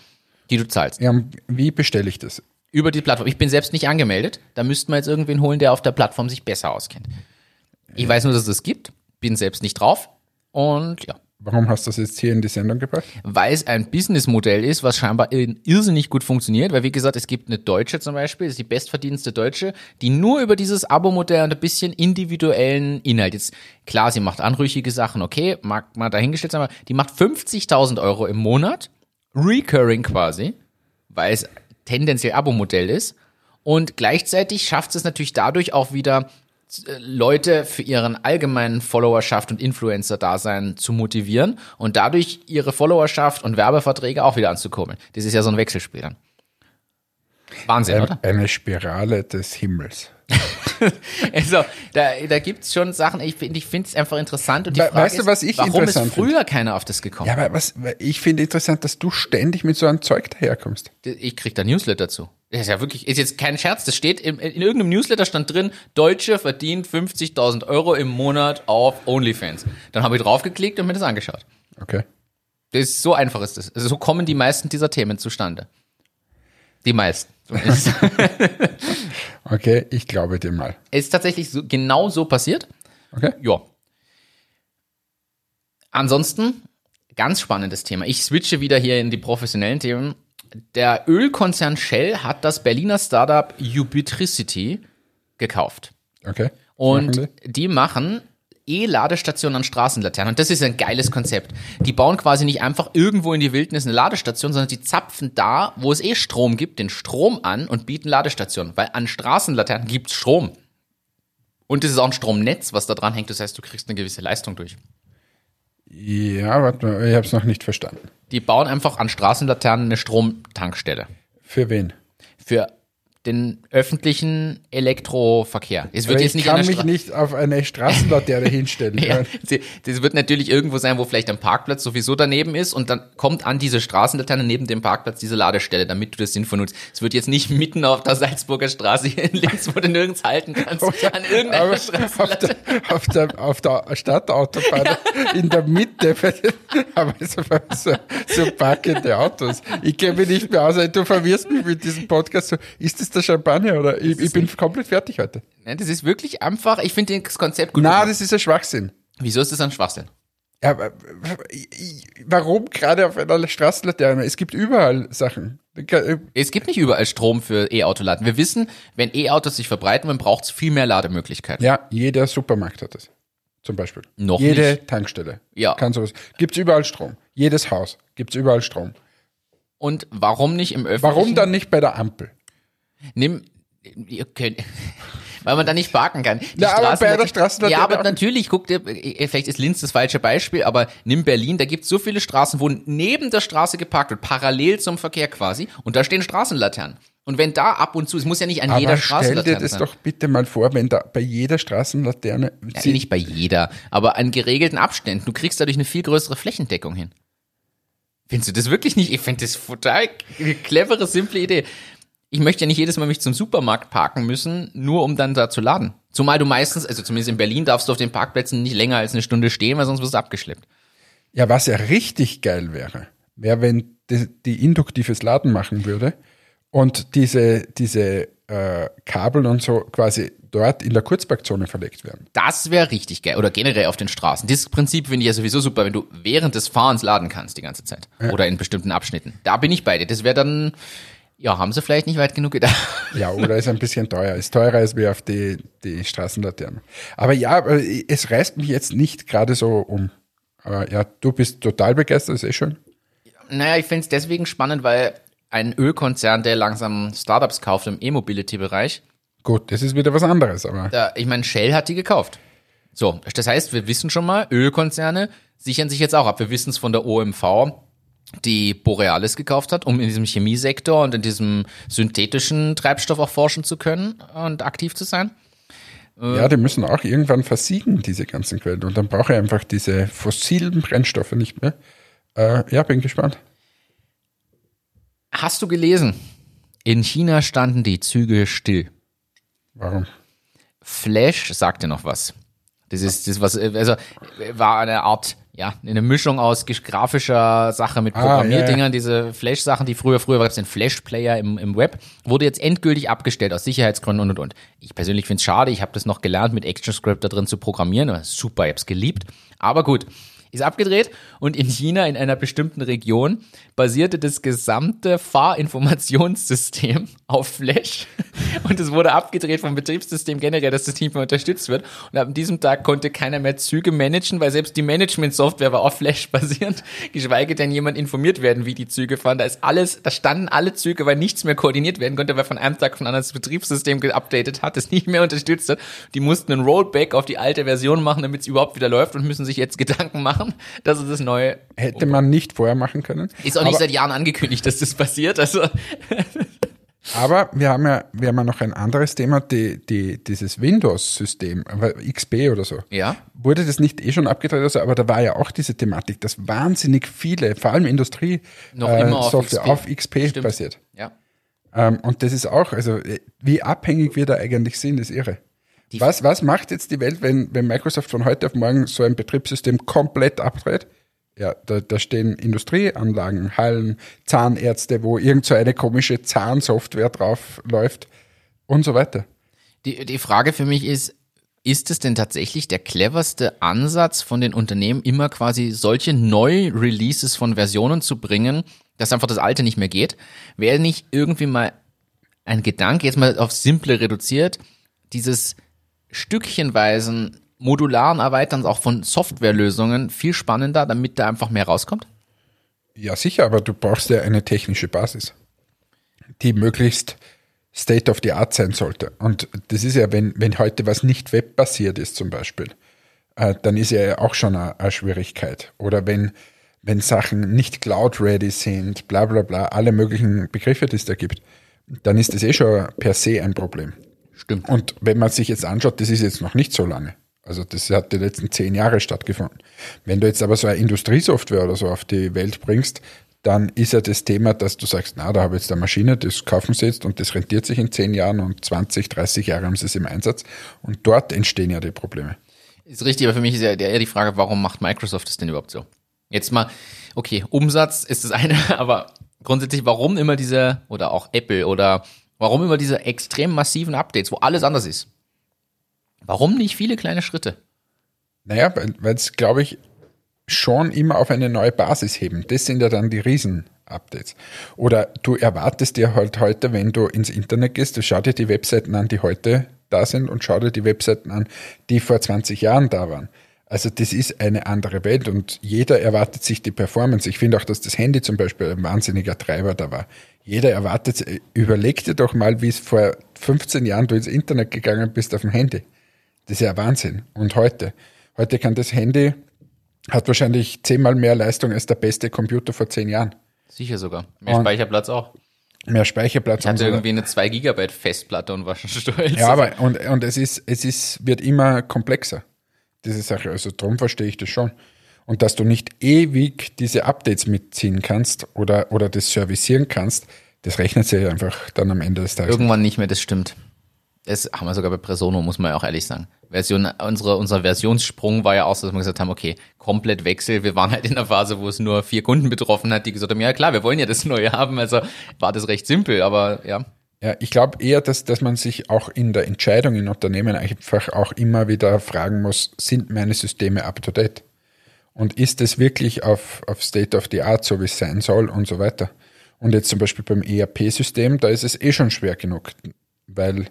die du zahlst. Ja, wie bestelle ich das? Über die Plattform. Ich bin selbst nicht angemeldet. Da müssten wir jetzt irgendwen holen, der auf der Plattform sich besser auskennt. Ich weiß nur, dass es das gibt, bin selbst nicht drauf. Und ja, Warum hast du das jetzt hier in die Sendung gebracht? weil es ein Businessmodell ist, was scheinbar in- irrsinnig gut funktioniert, weil wie gesagt, es gibt eine Deutsche zum Beispiel, das ist die bestverdienste Deutsche, die nur über dieses Abo-Modell und ein bisschen individuellen Inhalt, jetzt klar, sie macht anrüchige Sachen, okay, mag mal dahingestellt sein, aber die macht 50.000 Euro im Monat, recurring quasi, weil es tendenziell Abo-Modell ist und gleichzeitig schafft es natürlich dadurch auch wieder äh, Leute für ihren allgemeinen Followerschaft und Influencer-Dasein zu motivieren und dadurch ihre Followerschaft und Werbeverträge auch wieder anzukurbeln. Das ist ja so ein Wechselspiel dann. Wahnsinn, Ein, oder? eine Spirale des Himmels. Also, da, da gibt's schon Sachen, ich finde ich finde es einfach interessant und die Frage weißt du, ist, was ich warum ist früher keiner auf das gekommen? Ja, aber was, ich finde interessant, dass du ständig mit so einem Zeug daherkommst. Ich krieg da Newsletter zu. Das ist ja wirklich, ist jetzt kein Scherz, das steht im, in irgendeinem Newsletter stand drin, Deutsche verdient 50.000 Euro im Monat auf OnlyFans. Dann habe ich draufgeklickt und mir das angeschaut. Okay. Das ist so einfach ist das. Also so kommen die meisten dieser Themen zustande. Die meisten. Zumindest. Okay, ich glaube dir mal. es ist tatsächlich so, genau so passiert. Okay? Ja. Ansonsten Ganz spannendes Thema. Ich switche wieder hier in die professionellen Themen. Der Ölkonzern Shell hat das Berliner Startup Ubitricity gekauft. Okay. Und Machen die machen E-Ladestationen an Straßenlaternen. Und das ist ein geiles Konzept. Die bauen quasi nicht einfach irgendwo in die Wildnis eine Ladestation, sondern die zapfen da, wo es eh Strom gibt, den Strom an und bieten Ladestationen. Weil an Straßenlaternen gibt's Strom. Und es ist auch ein Stromnetz, was da dran hängt. Das heißt, du kriegst eine gewisse Leistung durch. Ja, warte mal, ich habe es noch nicht verstanden. Die bauen einfach an Straßenlaternen eine Stromtankstelle. Für wen? Für den öffentlichen Elektroverkehr. Es wird Aber jetzt ich nicht kann mich nicht auf eine Straßenlaterne hinstellen. Ja, das wird natürlich irgendwo sein, wo vielleicht ein Parkplatz sowieso daneben ist und dann kommt an diese Straßenlaterne neben dem Parkplatz diese Ladestelle, damit du das sinnvoll nutzt. Es wird jetzt nicht mitten auf der Salzburger Straße hier in Linz, wo du nirgends halten kannst, an irgendeiner Straßenlaterne. auf, der, auf, der, auf der Stadtautobahn in der Mitte, aber so, so, so parkende Autos. Ich kenne mich nicht mehr aus, du verwirrst mich mit diesem Podcast. So, ist das der Champagner oder? Ich, ich bin komplett fertig heute. Nein, das ist wirklich einfach, ich finde das Konzept gut. Na, das ist ein Schwachsinn. Wieso ist das ein Schwachsinn? Ja, warum gerade auf einer Straßenlaterne? Es gibt überall Sachen. Es gibt nicht überall Strom für E-Autoladen. Wir wissen, wenn E-Autos sich verbreiten, dann braucht es viel mehr Lademöglichkeiten. Ja, jeder Supermarkt hat das. Zum Beispiel. Noch Jede nicht. Tankstelle. Ja. Kann sowas. Gibt's überall Strom. Jedes Haus gibt's überall Strom. Und warum nicht im öffentlichen? Warum dann nicht bei der Ampel? Nimm, ihr könnt, weil man da nicht parken kann. Die Na, aber bei der Straßenlaterne- Straßenlaterne Ja, aber natürlich, guck dir, vielleicht ist Linz das falsche Beispiel, aber nimm Berlin, da gibt es so viele Straßen, wo neben der Straße geparkt wird, parallel zum Verkehr quasi, und da stehen Straßenlaternen. Und wenn da ab und zu, es muss ja nicht an jeder Aber stell dir Straßenlaterne das sein. doch bitte mal vor, wenn da bei jeder Straßenlaterne ja, nicht bei jeder, aber an geregelten Abständen. Du kriegst dadurch eine viel größere Flächendeckung hin. Findest du das wirklich nicht? Ich finde das total clevere, simple Idee. Ich möchte ja nicht jedes Mal mich zum Supermarkt parken müssen, nur um dann da zu laden. Zumal du meistens, also zumindest in Berlin, darfst du auf den Parkplätzen nicht länger als eine Stunde stehen, weil sonst wirst du abgeschleppt. Ja, was ja richtig geil wäre, wäre, wenn die, die induktives Laden machen würde und diese, diese äh, Kabel und so quasi dort in der Kurzparkzone verlegt werden. Das wäre richtig geil. Oder generell auf den Straßen. Dieses Prinzip finde ich ja sowieso super, wenn du während des Fahrens laden kannst die ganze Zeit. Oder in bestimmten Abschnitten. Da bin ich bei dir. Das wäre dann, ja, haben sie vielleicht nicht weit genug gedacht. Ja, oder ist ein bisschen teuer. Ist teurer als wie auf die, die Straßenlaternen. Aber ja, es reißt mich jetzt nicht gerade so um. Aber ja, du bist total begeistert, ist eh schön. Naja, ich finde es deswegen spannend, weil ein Ölkonzern, der langsam Startups kauft im E-Mobility-Bereich, Gut, das ist wieder was anderes, aber da, ich meine, Shell hat die gekauft. So, das heißt, wir wissen schon mal, Ölkonzerne sichern sich jetzt auch ab. Wir wissen es von der OMV, die Borealis gekauft hat, um in diesem Chemiesektor und in diesem synthetischen Treibstoff auch forschen zu können und aktiv zu sein. ja, die müssen auch irgendwann versiegen, diese ganzen Quellen. Und dann brauche ich einfach diese fossilen Brennstoffe nicht mehr. Äh, ja, bin gespannt. Hast du gelesen? In China standen die Züge still. Warum? Flash sagte noch was. Das ist das was also war eine Art ja eine Mischung aus grafischer Sache mit Ah, Programmierdingern, ja, ja. diese Flash-Sachen, die früher früher gab es den Flash-Player im, im Web, wurde jetzt endgültig abgestellt aus Sicherheitsgründen und und und. Ich persönlich finde es schade. Ich habe das noch gelernt mit ActionScript da drin zu programmieren, super, ich habe es geliebt. Aber gut. Ist abgedreht und in China, in einer bestimmten Region, basierte das gesamte Fahrinformationssystem auf Flash. Und es wurde abgedreht vom Betriebssystem generell, dass das nicht mehr unterstützt wird. Und ab diesem Tag konnte keiner mehr Züge managen, weil selbst die Management-Software war auf Flash basierend, geschweige denn jemand informiert werden, wie die Züge fahren. Da ist alles, da standen alle Züge, weil nichts mehr koordiniert werden konnte, weil von einem Tag den anderen das Betriebssystem geupdatet hat, es nicht mehr unterstützt hat. Die mussten einen Rollback auf die alte Version machen, damit es überhaupt wieder läuft und müssen sich jetzt Gedanken machen, dass es das neue Hätte man nicht vorher machen können. ist auch nicht aber, seit Jahren angekündigt, dass das passiert. Also aber wir haben ja, wir haben ja noch ein anderes Thema, die, die, dieses Windows-System, XP oder so. ja, Wurde das nicht eh schon abgedreht? Also, aber da war ja auch diese Thematik, dass wahnsinnig viele, vor allem Industrie, Noch äh, immer auf Software XP. auf XP Stimmt. basiert. ja. Ähm, und das ist auch, also äh, wie abhängig wir da eigentlich sind, ist irre. Was, was macht jetzt die Welt, wenn, wenn Microsoft von heute auf morgen so ein Betriebssystem komplett abdreht? Ja, da, da stehen Industrieanlagen, Hallen, Zahnärzte, wo irgend so eine komische Zahnsoftware drauf läuft und so weiter. Die, die Frage für mich ist, Ist es denn tatsächlich der cleverste Ansatz von den Unternehmen, immer quasi solche Neu-Releases von Versionen zu bringen, dass einfach das alte nicht mehr geht? Wäre nicht irgendwie mal ein Gedanke, jetzt mal auf simple reduziert, dieses stückchenweisen modularen Erweiterns auch von Softwarelösungen viel spannender, damit da einfach mehr rauskommt? Ja, sicher, aber du brauchst ja eine technische Basis, die möglichst State of the Art sein sollte. Und das ist ja, wenn, wenn heute was nicht webbasiert ist zum Beispiel, äh, dann ist ja auch schon eine, eine Schwierigkeit. Oder wenn, wenn Sachen nicht cloud-ready sind, bla bla bla, alle möglichen Begriffe, die es da gibt, dann ist das eh schon per se ein Problem. Stimmt. Und wenn man sich jetzt anschaut, das ist jetzt noch nicht so lange. Also das hat die letzten zehn Jahre stattgefunden. Wenn du jetzt aber so eine Industriesoftware oder so auf die Welt bringst, dann ist ja das Thema, dass du sagst, na, da habe ich jetzt eine Maschine, das kaufen sie jetzt und das rentiert sich in zehn Jahren und 20, 30 Jahre haben sie es im Einsatz. Und dort entstehen ja die Probleme. Ist richtig, aber für mich ist ja eher die Frage, warum macht Microsoft das denn überhaupt so? Jetzt mal, okay, Umsatz ist das eine, aber grundsätzlich, warum immer diese, oder auch Apple, oder warum immer diese extrem massiven Updates, wo alles anders ist? Warum nicht viele kleine Schritte? Naja, weil es, glaube ich, schon immer auf eine neue Basis heben. Das sind ja dann die Riesen-Updates. Oder du erwartest dir halt heute, wenn du ins Internet gehst, du schau dir die Webseiten an, die heute da sind und schau dir die Webseiten an, die vor 20 Jahren da waren. Also das ist eine andere Welt und jeder erwartet sich die Performance. Ich finde auch, dass das Handy zum Beispiel ein wahnsinniger Treiber da war. Jeder erwartet, überleg dir doch mal, wie es vor 15 Jahren du ins Internet gegangen bist auf dem Handy. Das ist ja Wahnsinn. Und heute? Heute kann das Handy, hat wahrscheinlich zehnmal mehr Leistung als der beste Computer vor zehn Jahren. Sicher sogar. Mehr Und- Speicherplatz auch. Mehr Speicherplatz Ich hatte und so. irgendwie eine 2 Gigabyte Festplatte und war schon stolz. Ja, aber und, und es ist, es ist, wird immer komplexer, diese Sache. Also darum verstehe ich das schon. Und dass du nicht ewig diese Updates mitziehen kannst oder, oder das servicieren kannst, das rechnet sich einfach dann am Ende des Tages. Irgendwann nicht mehr, das stimmt. Das haben wir sogar bei Presono, muss man ja auch ehrlich sagen. Version, unsere, unser Versionssprung war ja auch so, dass wir gesagt haben, okay, komplett Wechsel. Wir waren halt in einer Phase, wo es nur vier Kunden betroffen hat, die gesagt haben, ja klar, wir wollen ja das Neue haben. Also war das recht simpel, aber ja. Ja, ich glaube eher, dass, dass man sich auch in der Entscheidung in Unternehmen einfach auch immer wieder fragen muss, sind meine Systeme up to date? Und ist es wirklich auf, auf State of the Art, so wie es sein soll und so weiter? Und jetzt zum Beispiel beim ERP-System, da ist es eh schon schwer genug, weil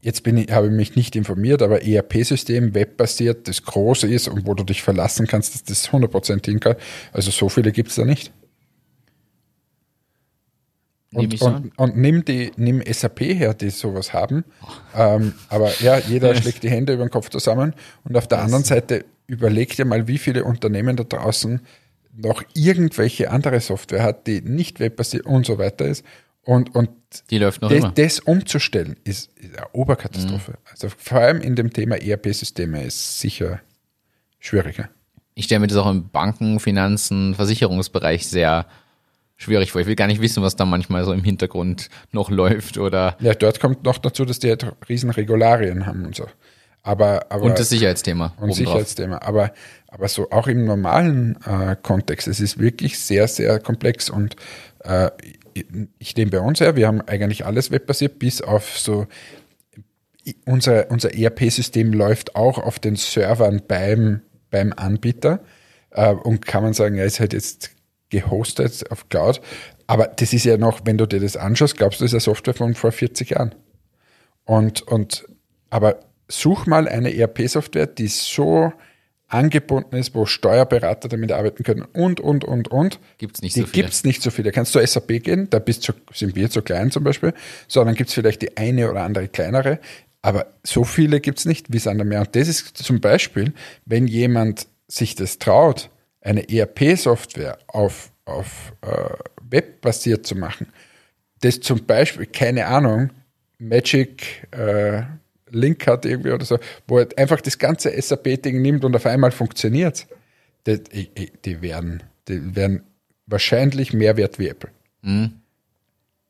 jetzt bin ich, habe ich mich nicht informiert, aber ERP-System, webbasiert, das groß ist und wo du dich verlassen kannst, dass das 100% hinkommt. Also so viele gibt es da nicht. Und, und, und nimm, die, nimm SAP her, die sowas haben. Ähm, aber ja, jeder schlägt die Hände über den Kopf zusammen. Und auf der anderen Seite überleg dir mal, wie viele Unternehmen da draußen noch irgendwelche andere Software hat, die nicht webbasiert und so weiter ist. Und, und Die läuft noch das, immer. das umzustellen, ist, ist eine Oberkatastrophe. Also vor allem in dem Thema ERP-Systeme ist sicher schwieriger. Ich stelle mir das auch im Banken, Finanzen, Versicherungsbereich sehr schwierig vor. Ich will gar nicht wissen, was da manchmal so im Hintergrund noch läuft oder Ja, dort kommt noch dazu, dass die halt riesen Regularien haben und so. Aber, aber und das Sicherheitsthema. und. Sicherheitsthema. Aber, aber so auch im normalen äh, Kontext, es ist wirklich sehr, sehr komplex und äh, ich- ich nehme bei uns her, wir haben eigentlich alles webbasiert, bis auf so unser, unser ERP-System läuft auch auf den Servern beim, beim Anbieter äh, und kann man sagen, er ist halt jetzt gehostet auf Cloud. Aber das ist ja noch, wenn du dir das anschaust, glaubst du, das ist eine Software von vor 40 Jahren. Und, und aber such mal eine ERP-Software, die so angebunden ist, wo Steuerberater damit arbeiten können und, und, und, und. Gibt's nicht die so viele. gibt's nicht so viele. Kannst du SAP gehen, da bist du, sind wir zu klein zum Beispiel, sondern gibt's vielleicht die eine oder andere kleinere, aber so viele gibt's nicht wie es andere mehr. Und das ist zum Beispiel, wenn jemand sich das traut, eine ERP-Software auf, auf äh, Web basiert zu machen, das zum Beispiel, keine Ahnung, Magic äh, Link hat irgendwie oder so, wo er einfach das ganze SAP-Ding nimmt und auf einmal funktioniert, die, die, werden, die werden wahrscheinlich mehr wert wie Apple.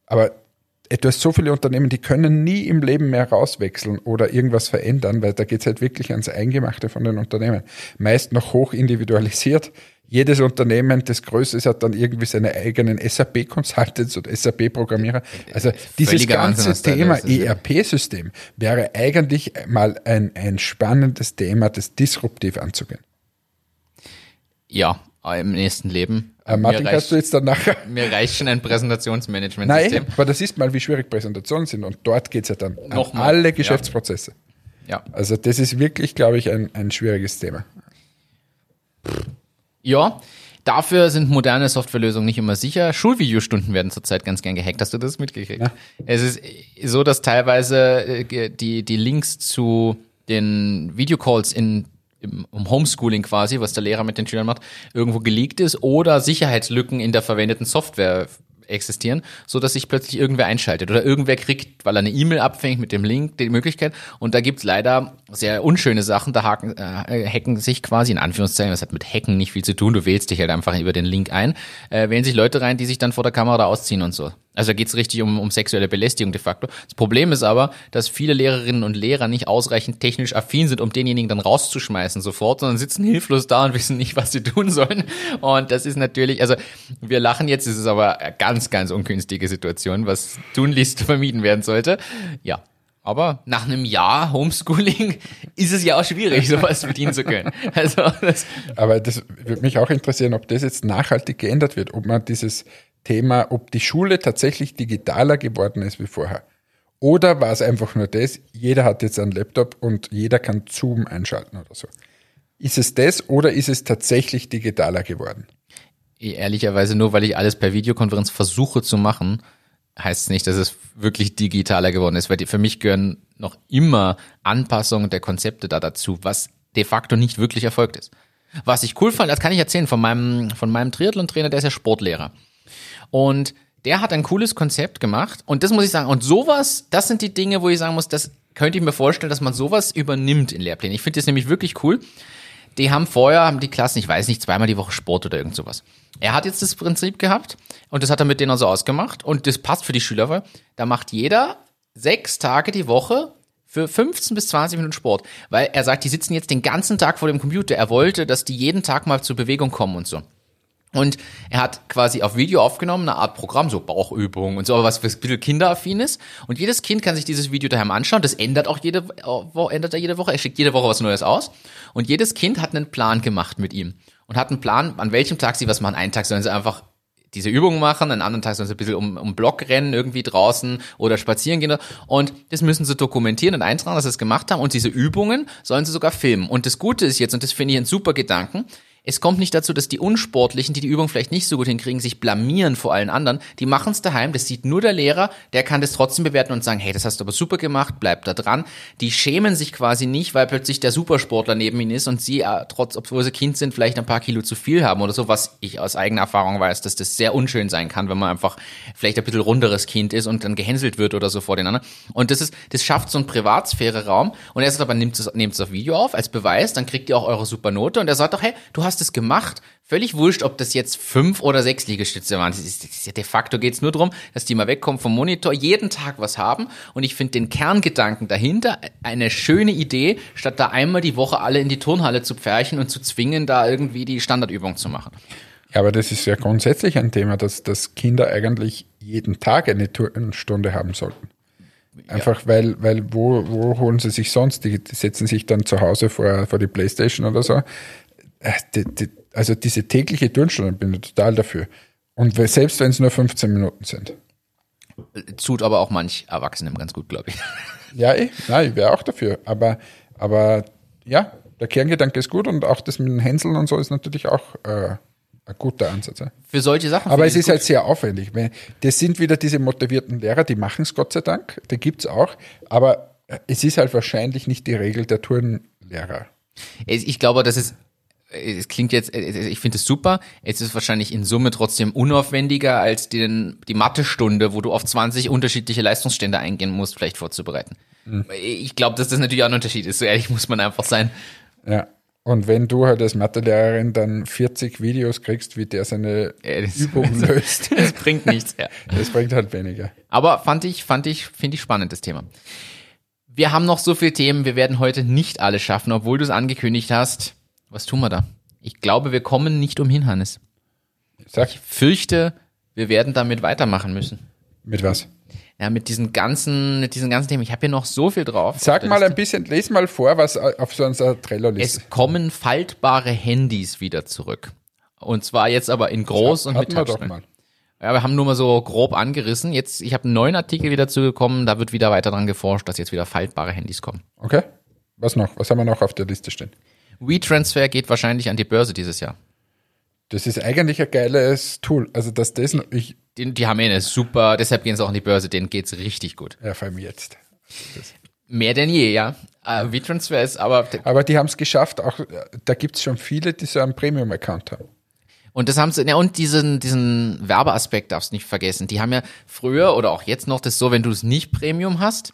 Aber du hast so viele Unternehmen, die können nie im Leben mehr rauswechseln oder irgendwas verändern, weil da geht es halt wirklich ans Eingemachte von den Unternehmen. Meist noch hoch individualisiert. Jedes Unternehmen, das größte ist, hat dann irgendwie seine eigenen SAP-Consultants und SAP-Programmierer. Also dieses Völliger Wahnsinn, ganze da Thema. ERP-System wäre eigentlich mal ein, ein spannendes Thema, das disruptiv anzugehen. Ja, im nächsten Leben. Äh, Martin, mir, kannst du reicht, jetzt dann nachher mir reicht schon ein Nein, Präsentationsmanagementsystem. aber das ist mal, wie schwierig Präsentationen sind. Und dort geht's ja dann an Nochmal, alle ja. Geschäftsprozesse. Ja. Also das ist wirklich, glaube ich, ein, ein schwieriges Thema. Ja, dafür sind moderne Softwarelösungen nicht immer sicher. Schulvideostunden werden zurzeit ganz gern gehackt. Hast du das mitgekriegt? Ja. Es ist so, dass teilweise äh, die, die Links zu den Videocalls in im, um Homeschooling quasi, was der Lehrer mit den Schülern macht, irgendwo geleakt ist oder Sicherheitslücken in der verwendeten Software existieren, so dass sich plötzlich irgendwer einschaltet oder irgendwer kriegt, weil er eine E-Mail abfängt mit dem Link, die Möglichkeit. Und da gibt's leider sehr unschöne Sachen. Da haken, äh, hacken sich quasi in Anführungszeichen, das hat mit Hacken nicht viel zu tun. Du wählst dich halt einfach über den Link ein, äh, wählen sich Leute rein, die sich dann vor der Kamera ausziehen und so. Also da geht's richtig um, um sexuelle Belästigung de facto. Das Problem ist aber, dass viele Lehrerinnen und Lehrer nicht ausreichend technisch affin sind, um denjenigen dann rauszuschmeißen sofort, sondern sitzen hilflos da und wissen nicht, was sie tun sollen. Und das ist natürlich, also wir lachen jetzt, es ist aber eine ganz, ganz ungünstige Situation, was tunlichst vermieden werden sollte. Ja. Aber nach einem Jahr Homeschooling ist es ja auch schwierig, sowas bedienen zu können. Also das, Aber das würde mich auch interessieren, ob das jetzt nachhaltig geändert wird, ob man dieses Thema, ob die Schule tatsächlich digitaler geworden ist wie vorher. Oder war es einfach nur das, jeder hat jetzt einen Laptop und jeder kann Zoom einschalten oder so. Ist es das oder ist es tatsächlich digitaler geworden? ehrlicherweise nur, weil ich alles per Videokonferenz versuche zu machen, heißt es nicht, dass es wirklich digitaler geworden ist, weil für mich gehören noch immer Anpassungen der Konzepte da dazu, was de facto nicht wirklich erfolgt ist. Was ich cool fand, das kann ich erzählen von meinem, von meinem Triathlon-Trainer, der ist ja Sportlehrer. Und der hat ein cooles Konzept gemacht und das muss ich sagen, und sowas, das sind die Dinge, wo ich sagen muss, das könnte ich mir vorstellen, dass man sowas übernimmt in Lehrplänen. Ich finde das nämlich wirklich cool. Die haben vorher, haben die Klassen, ich weiß nicht, zweimal die Woche Sport oder irgend sowas. Er hat jetzt das Prinzip gehabt und das hat er mit denen so ausgemacht und das passt für die Schüler. voll. Da macht jeder sechs Tage die Woche für 15 bis 20 Minuten Sport, weil er sagt, die sitzen jetzt den ganzen Tag vor dem Computer. Er wollte, dass die jeden Tag mal zur Bewegung kommen und so. Und er hat quasi auf Video aufgenommen, eine Art Programm, so Bauchübungen und so, aber was ein bisschen kinderaffin ist. Und jedes Kind kann sich dieses Video daheim anschauen. Das ändert auch jede, Wo- ändert er jede Woche. Er schickt jede Woche was Neues aus. Und jedes Kind hat einen Plan gemacht mit ihm. Und hat einen Plan, an welchem Tag sie was machen. Einen Tag sollen sie einfach diese Übungen machen, einen anderen Tag sollen sie ein bisschen um, um Block rennen, irgendwie draußen oder spazieren gehen. Und das müssen sie dokumentieren und eintragen, dass sie es gemacht haben. Und diese Übungen sollen sie sogar filmen. Und das Gute ist jetzt, und das finde ich einen super Gedanken, es kommt nicht dazu, dass die Unsportlichen, die die Übung vielleicht nicht so gut hinkriegen, sich blamieren vor allen anderen. Die machen es daheim, das sieht nur der Lehrer, der kann das trotzdem bewerten und sagen, hey, das hast du aber super gemacht, bleib da dran. Die schämen sich quasi nicht, weil plötzlich der Supersportler neben ihnen ist und sie, äh, trotz, obwohl sie Kind sind, vielleicht ein paar Kilo zu viel haben oder so, was ich aus eigener Erfahrung weiß, dass das sehr unschön sein kann, wenn man einfach vielleicht ein bisschen runderes Kind ist und dann gehänselt wird oder so vor den anderen. Und das ist, das schafft so einen Privatsphäre-Raum und er sagt aber, nehmt es, nehmt es auf Video auf als Beweis, dann kriegt ihr auch eure Supernote und er sagt doch, hey, du hast es gemacht. Völlig wurscht, ob das jetzt fünf oder sechs Liegestütze waren. Das ist, das ist ja de facto geht's nur darum, dass die mal wegkommen vom Monitor, jeden Tag was haben. Und ich finde den Kerngedanken dahinter eine schöne Idee, statt da einmal die Woche alle in die Turnhalle zu pferchen und zu zwingen, da irgendwie die Standardübung zu machen. Ja, aber das ist ja grundsätzlich ein Thema, dass, dass Kinder eigentlich jeden Tag eine Turnstunde haben sollten. Einfach weil, weil wo, wo holen sie sich sonst? Die, die setzen sich dann zu Hause vor, vor die Playstation oder so. Äh, Die, die, also diese tägliche Turnstunde bin ich total dafür. Und selbst wenn es nur 15 Minuten sind. Tut aber auch manch Erwachsenem ganz gut, glaube ich. Ja, eh, nein, ich wäre auch dafür. Aber, aber ja, der Kerngedanke ist gut und auch das mit den Hänseln und so ist natürlich auch äh, ein guter Ansatz. Ja. Für solche Sachen. Aber es ich ist gut. halt sehr aufwendig. Das sind wieder diese motivierten Lehrer, die machen es Gott sei Dank, die gibt's auch. Aber es ist halt wahrscheinlich nicht die Regel der Turnlehrer. Es- Ich glaube, das ist, es klingt jetzt, ich finde es super. Es ist wahrscheinlich in Summe trotzdem unaufwendiger als den, die Mathestunde, wo du auf 20 unterschiedliche Leistungsstände eingehen musst, vielleicht vorzubereiten. Ich glaube, dass das natürlich auch ein Unterschied ist. So ehrlich muss man einfach sein. Ja. Und wenn du halt als Mathelehrerin dann 40 Videos kriegst, wie der seine Ja, das- Übung löst, Das bringt nichts. Ja. das bringt halt weniger. Aber fand ich, fand ich, finde ich spannend, das Thema. Wir haben noch so viele Themen, wir werden heute nicht alle schaffen, obwohl du es angekündigt hast. Was tun wir da? Ich glaube, wir kommen nicht umhin, Hannes. Sag, Fürchte, wir werden damit weitermachen müssen. mit was? Ja, mit diesen ganzen, mit diesen ganzen Themen. Ich habe hier noch so viel drauf. Sag mal ein bisschen, les mal vor, was auf so unserer Trello-Liste Es kommen faltbare Handys wieder zurück. Und zwar jetzt aber in groß und mit Touchscreen. mal. Ja, wir haben nur mal so grob angerissen. Jetzt, ich habe einen neuen Artikel wieder zugekommen, da wird wieder weiter dran geforscht, dass jetzt wieder faltbare Handys kommen. Okay. Was noch? Was haben wir noch auf der Liste stehen? WeTransfer geht wahrscheinlich an die Börse dieses Jahr. Das ist eigentlich ein geiles Tool. Also, dass das noch, ich, Die, die haben eh eine super, deshalb gehen sie auch an die Börse, denen geht's richtig gut. ja, vor allem jetzt. Mehr denn je, ja. Äh, WeTransfer ist aber, Aber die haben es geschafft, auch, da gibt's schon viele, die so einen Premium-Account haben. und das haben sie, ja, und diesen, diesen Werbeaspekt darfst du nicht vergessen. Die haben ja früher oder auch jetzt noch das so, wenn du es nicht Premium hast,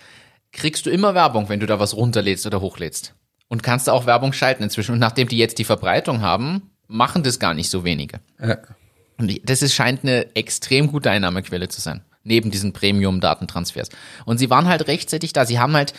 kriegst du immer Werbung, wenn du da was runterlädst oder hochlädst. Und kannst auch Werbung schalten inzwischen. Und nachdem die jetzt die Verbreitung haben, machen das gar nicht so wenige. Ja. Und das ist, scheint eine extrem gute Einnahmequelle zu sein. Neben diesen Premium-Datentransfers. Und sie waren halt rechtzeitig da. Sie haben halt,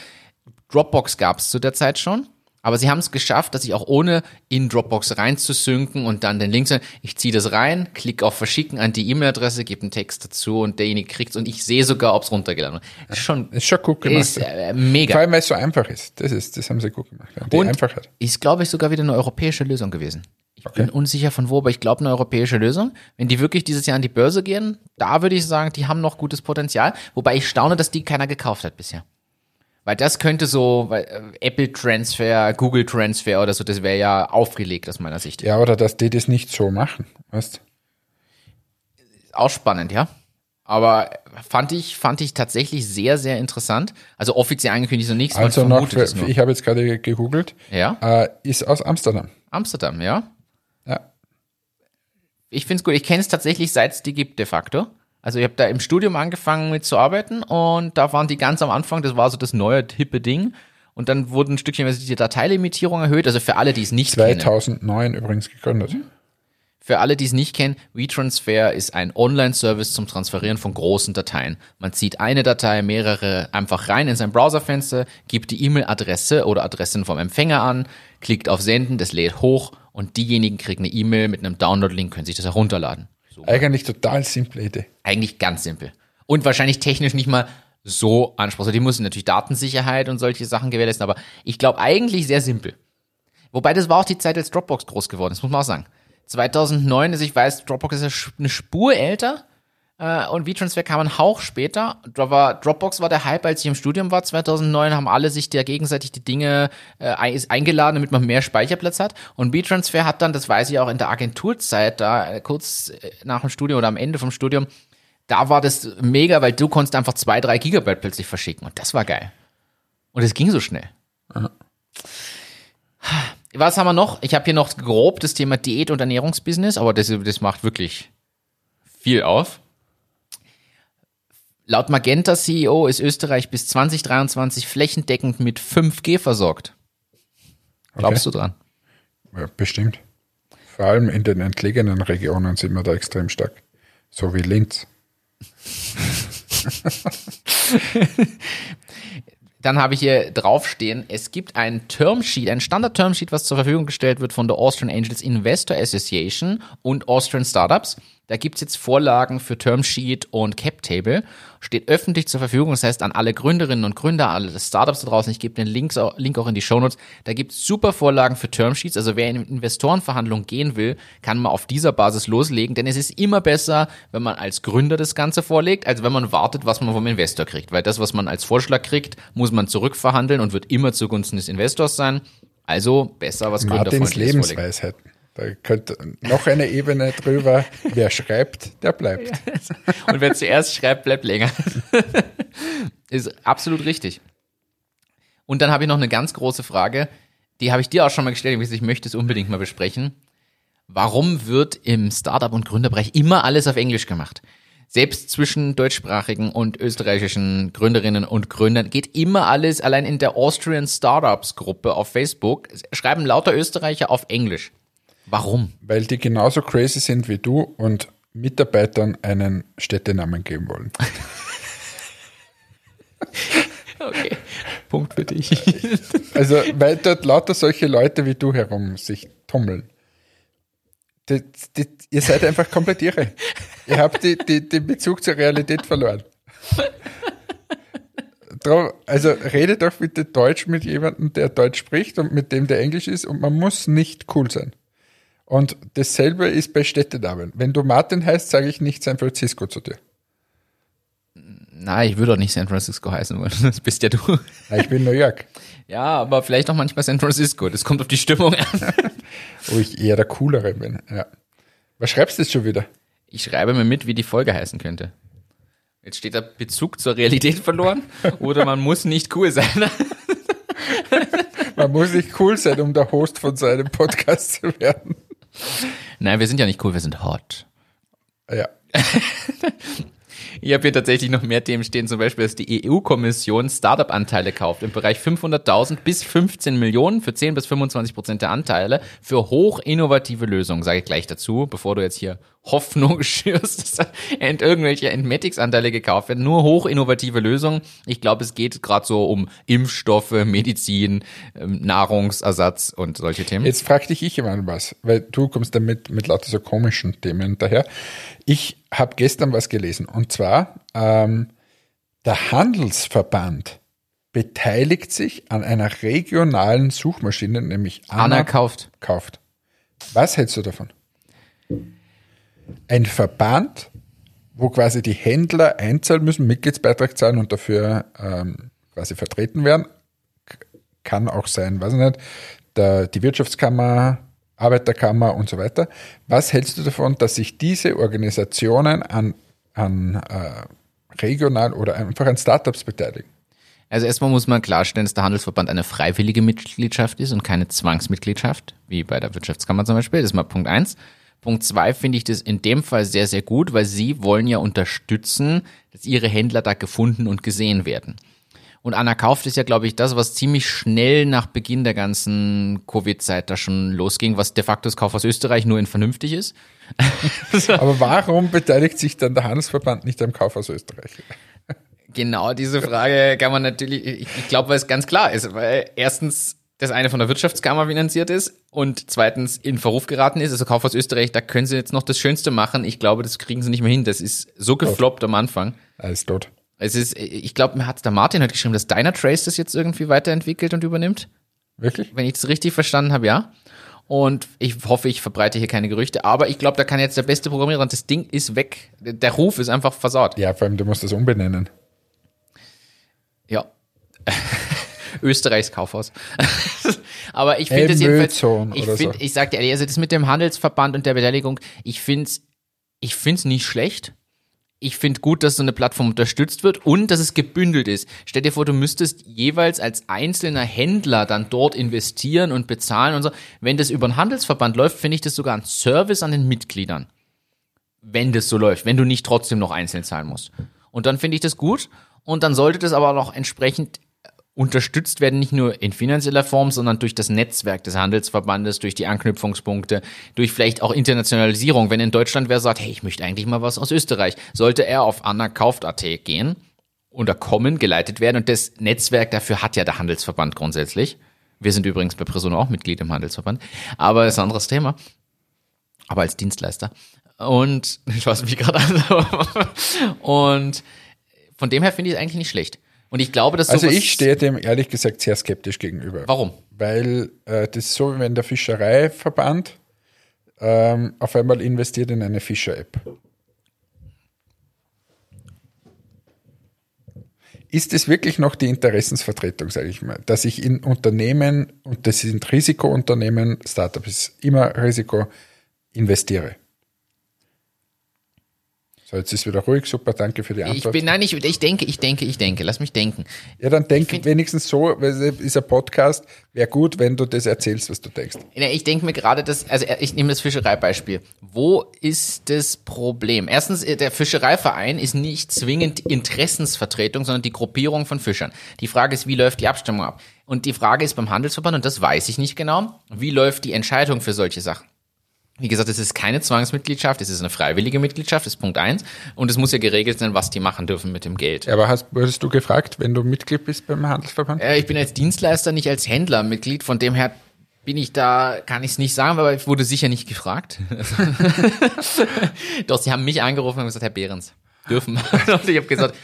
Dropbox gab es zu der Zeit schon, aber sie haben es geschafft, dass ich auch ohne in Dropbox reinzusynken und dann den Link, zu- ich ziehe das rein, klicke auf Verschicken an die E-Mail-Adresse, gebe einen Text dazu und derjenige kriegt's und ich sehe sogar, ob es runtergeladen wird. Ist schon, Ist schon gut gemacht. ist äh, Vor mega. allem, weil es so einfach ist. Das ist, das haben sie gut gemacht. Ja. Die Und Einfachheit. ist, glaube ich, sogar wieder eine europäische Lösung gewesen. Ich Okay. bin unsicher von wo, aber ich glaube eine europäische Lösung. Wenn die wirklich dieses Jahr an die Börse gehen, da würde ich sagen, die haben noch gutes Potenzial. Wobei ich staune, dass die keiner gekauft hat bisher. Weil das könnte so, weil, äh, Apple Transfer, Google Transfer oder so, das wäre ja aufgelegt aus meiner Sicht. Ja, oder dass die das nicht so machen. Weißt Auch spannend, ja. Aber fand ich, fand ich tatsächlich sehr, sehr interessant. Also offiziell angekündigt so nichts, Also noch, nur. ich habe jetzt gerade gegoogelt, Ja, äh, ist aus Amsterdam. Amsterdam, ja. Ja. Ich finde es gut. Ich kenne es tatsächlich, seit es die gibt, de facto. Also ich habe da im Studium angefangen mit zu arbeiten und da waren die ganz am Anfang, das war so das neue, hippe Ding. Und dann wurden ein Stückchen die Dateilimitierung erhöht. Also für alle, die es nicht kennen. 2009 übrigens gegründet. Für alle, die es nicht kennen, WeTransfer ist ein Online-Service zum Transferieren von großen Dateien. Man zieht eine Datei, mehrere einfach rein in sein Browserfenster, gibt die E-Mail-Adresse oder Adressen vom Empfänger an, klickt auf Senden, das lädt hoch und diejenigen kriegen eine E-Mail mit einem Download-Link, können sich das herunterladen. Eigentlich total simple Idee. Eigentlich ganz simpel. Und wahrscheinlich technisch nicht mal so anspruchsvoll. Die müssen natürlich Datensicherheit und solche Sachen gewährleisten, aber ich glaube eigentlich sehr simpel. Wobei das war auch die Zeit, als Dropbox groß geworden ist, muss man auch sagen. 2009, also ich weiß, Dropbox ist eine Spur älter äh, und WeTransfer kam ein Hauch später. Aber Dropbox war der Hype, als ich im Studium war. 2009 haben alle sich da gegenseitig die Dinge äh, ist eingeladen, damit man mehr Speicherplatz hat. Und WeTransfer hat dann, das weiß ich auch in der Agenturzeit, da äh, kurz äh, nach dem Studium oder am Ende vom Studium, da war das mega, weil du konntest einfach zwei, drei Gigabyte plötzlich verschicken. Und das war geil. Und es ging so schnell. Was haben wir noch? Ich habe hier noch grob das Thema Diät- und Ernährungsbusiness, aber das, das macht wirklich viel auf. Laut Magenta CEO ist Österreich bis 2023 flächendeckend mit 5G versorgt. Glaubst du dran? Ja, bestimmt. Vor allem in den entlegenen Regionen sind wir da extrem stark. So wie Linz. Dann habe ich hier draufstehen, es gibt ein Termsheet, ein Standard-Termsheet, was zur Verfügung gestellt wird von der Austrian Angels Investor Association und Austrian Startups. Da gibt's jetzt Vorlagen für Termsheet und Cap-Table. Steht öffentlich zur Verfügung, das heißt an alle Gründerinnen und Gründer, alle Startups da draußen, ich gebe den Links, auch- Link auch in die Shownotes. Da gibt's super Vorlagen für Termsheets. Also wer in Investorenverhandlungen gehen will, kann man auf dieser Basis loslegen, denn es ist immer besser, wenn man als Gründer das Ganze vorlegt, als wenn man wartet, was man vom Investor kriegt. Weil das, was man als Vorschlag kriegt, muss man zurückverhandeln und wird immer zugunsten des Investors sein. Also besser was Martins Gründerfreundliches vorlegen. Da könnte noch eine Ebene drüber. Wer schreibt, der bleibt. Und wer zuerst schreibt, bleibt länger. ist absolut richtig. Und dann habe ich noch eine ganz große Frage, die habe ich dir auch schon mal gestellt, ich möchte es unbedingt mal besprechen. Warum wird im Startup- und Gründerbereich immer alles auf Englisch gemacht? Selbst zwischen deutschsprachigen und österreichischen Gründerinnen und Gründern geht immer alles allein in der Austrian Startups Gruppe auf Facebook. Schreiben lauter Österreicher auf Englisch. Warum? Weil die genauso crazy sind wie du und Mitarbeitern einen Städtenamen geben wollen. Okay. Punkt für dich. Also, weil dort lauter solche Leute wie du herum sich tummeln. Das, das, ihr seid einfach komplett irre. Ihr habt die, die, den Bezug zur Realität verloren. Also redet doch bitte Deutsch mit jemandem, der Deutsch spricht und mit dem, der Englisch ist und man muss nicht cool sein. Und dasselbe ist bei Städtenamen. Wenn du Martin heißt, sage ich nicht San Francisco zu dir. Nein, ich würde doch nicht San Francisco heißen wollen. Das bist ja du. Ja, ich bin New York. Ja, aber vielleicht auch manchmal San Francisco. Das kommt auf die Stimmung an. Wo ich eher der Coolere bin. Ja. Was schreibst du jetzt schon wieder? Ich schreibe mir mit, wie die Folge heißen könnte. Jetzt steht da Bezug zur Realität verloren oder man muss nicht cool sein. Man muss nicht cool sein, um der Host von seinem Podcast zu werden. Nein, wir sind ja nicht cool, wir sind hot. Ja. Ich habe hier tatsächlich noch mehr Themen stehen, zum Beispiel, dass die EU-Kommission Startup-Anteile kauft im Bereich 500.000 bis 15 Millionen für 10 bis 25 Prozent der Anteile für hoch innovative Lösungen. Sage ich gleich dazu, bevor du jetzt hier Hoffnung schürst, dass ent irgendwelche Entmatics-Anteile gekauft werden. Nur hoch innovative Lösungen. Ich glaube, es geht gerade so um Impfstoffe, Medizin, ähm, Nahrungsersatz und solche Themen. Jetzt frag dich ich mal was, weil du kommst damit mit lauter so komischen Themen daher. Ich habe gestern was gelesen und zwar ähm, der Handelsverband beteiligt sich an einer regionalen Suchmaschine, nämlich Anna, Anna kauft. kauft. Was hältst du davon? Ein Verband, wo quasi die Händler einzahlen müssen, Mitgliedsbeitrag zahlen und dafür ähm, quasi vertreten werden. Kann auch sein, weiß ich nicht, der, die Wirtschaftskammer, Arbeiterkammer und so weiter. Was hältst du davon, dass sich diese Organisationen an, an äh, regional oder einfach an Startups beteiligen? Also erstmal muss man klarstellen, dass der Handelsverband eine freiwillige Mitgliedschaft ist und keine Zwangsmitgliedschaft, wie bei der Wirtschaftskammer zum Beispiel. Das ist mal Punkt eins. Punkt zwei finde ich das in dem Fall sehr, sehr gut, weil sie wollen ja unterstützen, dass ihre Händler da gefunden und gesehen werden. Und Anna kauft ist ja, glaube ich, das, was ziemlich schnell nach Beginn der ganzen Covid-Zeit da schon losging, was de facto das Kauf aus Österreich nur in vernünftig ist. Aber warum beteiligt sich dann der Handelsverband nicht am Kauf aus Österreich? Genau, diese Frage kann man natürlich, ich, ich glaube, weil es ganz klar ist, weil erstens das eine von der Wirtschaftskammer finanziert ist und zweitens in Verruf geraten ist, also Kauf aus Österreich, da können sie jetzt noch das Schönste machen. Ich glaube, das kriegen sie nicht mehr hin. Das ist so gefloppt am Anfang. Alles tot. Es ist, ich glaube, mir hat der Martin heute geschrieben, dass Dynatrace das jetzt irgendwie weiterentwickelt und übernimmt. Wirklich? Wenn ich das richtig verstanden habe, ja. Und ich hoffe, ich verbreite hier keine Gerüchte, aber ich glaube, da kann jetzt der beste Programmierer und das Ding ist weg. Der Ruf ist einfach versaut. Ja, vor allem, du musst das umbenennen. Ja. Österreichs Kaufhaus. Aber ich finde es jedenfalls, ich finde, so. ich sag dir ehrlich, also das mit dem Handelsverband und der Beteiligung, ich finde es ich find's nicht schlecht. Ich finde gut, dass so eine Plattform unterstützt wird und dass es gebündelt ist. Stell dir vor, du müsstest jeweils als einzelner Händler dann dort investieren und bezahlen und so. Wenn das über einen Handelsverband läuft, finde ich das sogar ein Service an den Mitgliedern. Wenn das so läuft, wenn du nicht trotzdem noch einzeln zahlen musst. Und dann finde ich das gut. Und dann sollte das aber noch entsprechend unterstützt werden, nicht nur in finanzieller Form, sondern durch das Netzwerk des Handelsverbandes, durch die Anknüpfungspunkte, durch vielleicht auch Internationalisierung. Wenn in Deutschland wer sagt, hey, ich möchte eigentlich mal was aus Österreich, sollte er auf annakauft.at gehen oder kommen, geleitet werden. Und das Netzwerk dafür hat ja der Handelsverband grundsätzlich. Wir sind übrigens bei Persono auch Mitglied im Handelsverband, aber ist ein anderes Thema. Aber als Dienstleister. Und du schaust mich gerade an. Und von dem her finde ich es eigentlich nicht schlecht. Und ich glaube, dass Also ich stehe dem ehrlich gesagt sehr skeptisch gegenüber. Warum? Weil äh, das ist so, wie wenn der Fischereiverband ähm, auf einmal investiert in eine Fischer-App. Ist es wirklich noch die Interessensvertretung, sage ich mal, dass ich in Unternehmen, und das sind Risikounternehmen, Startup ist immer Risiko, investiere? So, jetzt ist wieder ruhig, super, danke für die Ich Antwort. bin, nein, ich, ich denke, ich denke, ich denke. Lass mich denken. ja, dann denk wenigstens so, weil es ist ein Podcast, wäre gut, wenn du das erzählst, was du denkst. Ich denke mir gerade, dass, also ich nehme das Fischereibeispiel. Wo ist das Problem? Erstens, äh, der Fischereiverein ist nicht zwingend Interessensvertretung, sondern die Gruppierung von Fischern. Die Frage ist, wie läuft die Abstimmung ab? Und die Frage ist beim Handelsverband, und das weiß ich nicht genau, wie läuft die Entscheidung für solche Sachen? Wie gesagt, es ist keine Zwangsmitgliedschaft, es ist eine freiwillige Mitgliedschaft, das ist Punkt eins. Und es muss ja geregelt sein, was die machen dürfen mit dem Geld. Ja, aber hast, wurdest du gefragt, wenn du Mitglied bist beim Handelsverband? Äh, ich bin als Dienstleister, nicht als Händler Mitglied, von dem her bin ich da, kann ich es nicht sagen, aber ich wurde sicher nicht gefragt. Doch, sie haben mich angerufen und gesagt, Herr Behrens, dürfen. und ich habe gesagt,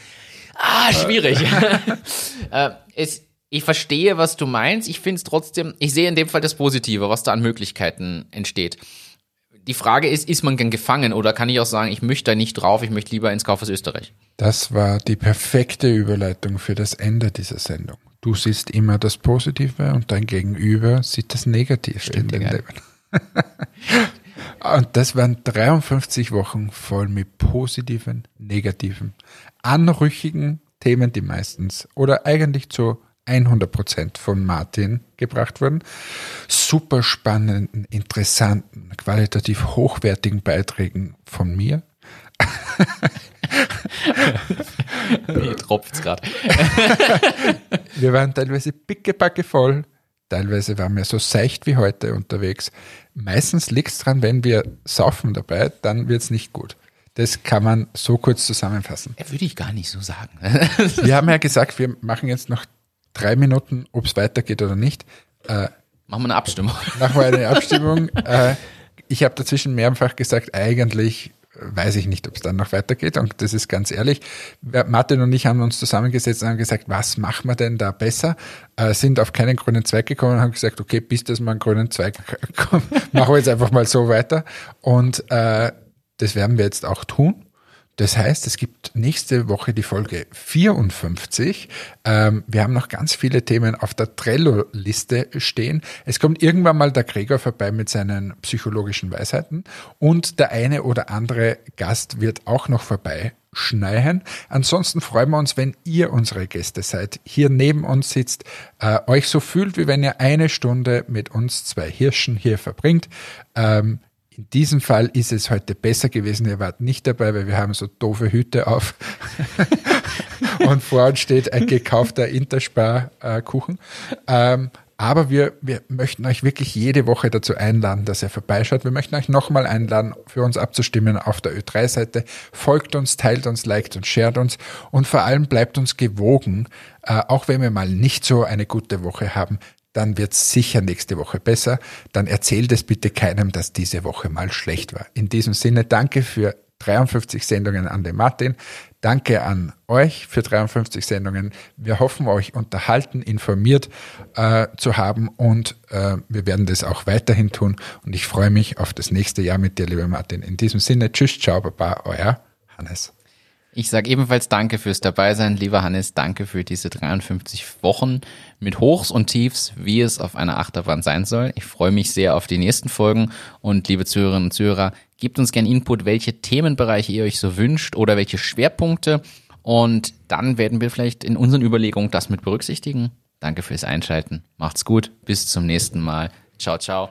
ah, schwierig. äh, es, ich verstehe, was du meinst. Ich finde es trotzdem, ich sehe in dem Fall das Positive, was da an Möglichkeiten entsteht. Die Frage ist, ist man gern gefangen oder kann ich auch sagen, ich möchte da nicht drauf, ich möchte lieber ins Kaufhaus Österreich? Das war die perfekte Überleitung für das Ende dieser Sendung. Du siehst immer das Positive und dein Gegenüber sieht das Negative in deinem ja. Leben. und das waren 53 Wochen voll mit positiven, negativen, anrüchigen Themen, die meistens oder eigentlich zu 100 Prozent von Martin gebracht wurden. Super spannenden, interessanten, qualitativ hochwertigen Beiträgen von mir. Mir tropft's gerade. Wir waren teilweise pickepacke voll, teilweise waren wir so seicht wie heute unterwegs. Meistens liegt es dran, wenn wir saufen dabei, dann wird's nicht gut. Das kann man so kurz zusammenfassen. Würde ich gar nicht so sagen. Wir haben ja gesagt, wir machen jetzt noch drei Minuten, ob es weitergeht oder nicht. Äh, Machen wir eine Abstimmung. machen wir eine Abstimmung. äh, ich habe dazwischen mehrfach gesagt, eigentlich weiß ich nicht, ob es dann noch weitergeht. Und das ist ganz ehrlich. Martin und ich haben uns zusammengesetzt und haben gesagt, was machen wir denn da besser? Äh, sind auf keinen grünen Zweig gekommen und haben gesagt, okay, bis das mal einen grünen Zweig kommt, machen wir jetzt einfach mal so weiter. Und äh, das werden wir jetzt auch tun. Das heißt, es gibt nächste Woche die Folge 54. Ähm, wir haben noch ganz viele Themen auf der Trello-Liste stehen. Es kommt irgendwann mal der Gregor vorbei mit seinen psychologischen Weisheiten und der eine oder andere Gast wird auch noch vorbei schneien. Ansonsten freuen wir uns, wenn ihr unsere Gäste seid, hier neben uns sitzt, äh, euch so fühlt, wie wenn ihr eine Stunde mit uns zwei Hirschen hier verbringt. Ähm, in diesem Fall ist es heute besser gewesen. Ihr wart nicht dabei, weil wir haben so doofe Hüte auf. und vor uns steht ein gekaufter Interspar-Kuchen. Ähm, aber wir, wir möchten euch wirklich jede Woche dazu einladen, dass ihr vorbeischaut. Wir möchten euch nochmal einladen, für uns abzustimmen auf der Ö3-Seite. Folgt uns, teilt uns, liked und shared uns und vor allem bleibt uns gewogen. Äh, auch wenn wir mal nicht so eine gute Woche haben, dann wird es sicher nächste Woche besser. Dann erzählt es bitte keinem, dass diese Woche mal schlecht war. In diesem Sinne, danke für 53 Sendungen an den Martin. Danke an euch für 53 Sendungen. Wir hoffen, euch unterhalten, informiert äh, zu haben und äh, wir werden das auch weiterhin tun. Und ich freue mich auf das nächste Jahr mit dir, lieber Martin. In diesem Sinne, tschüss, ciao, baba, euer Hannes. Ich sage ebenfalls Danke fürs Dabeisein, lieber Hannes. Danke für diese 53 Wochen mit Hochs und Tiefs, wie es auf einer Achterbahn sein soll. Ich freue mich sehr auf die nächsten Folgen und liebe Zuhörerinnen und Zuhörer, gebt uns gern Input, welche Themenbereiche ihr euch so wünscht oder welche Schwerpunkte und dann werden wir vielleicht in unseren Überlegungen das mit berücksichtigen. Danke fürs Einschalten. Macht's gut. Bis zum nächsten Mal. Ciao, ciao.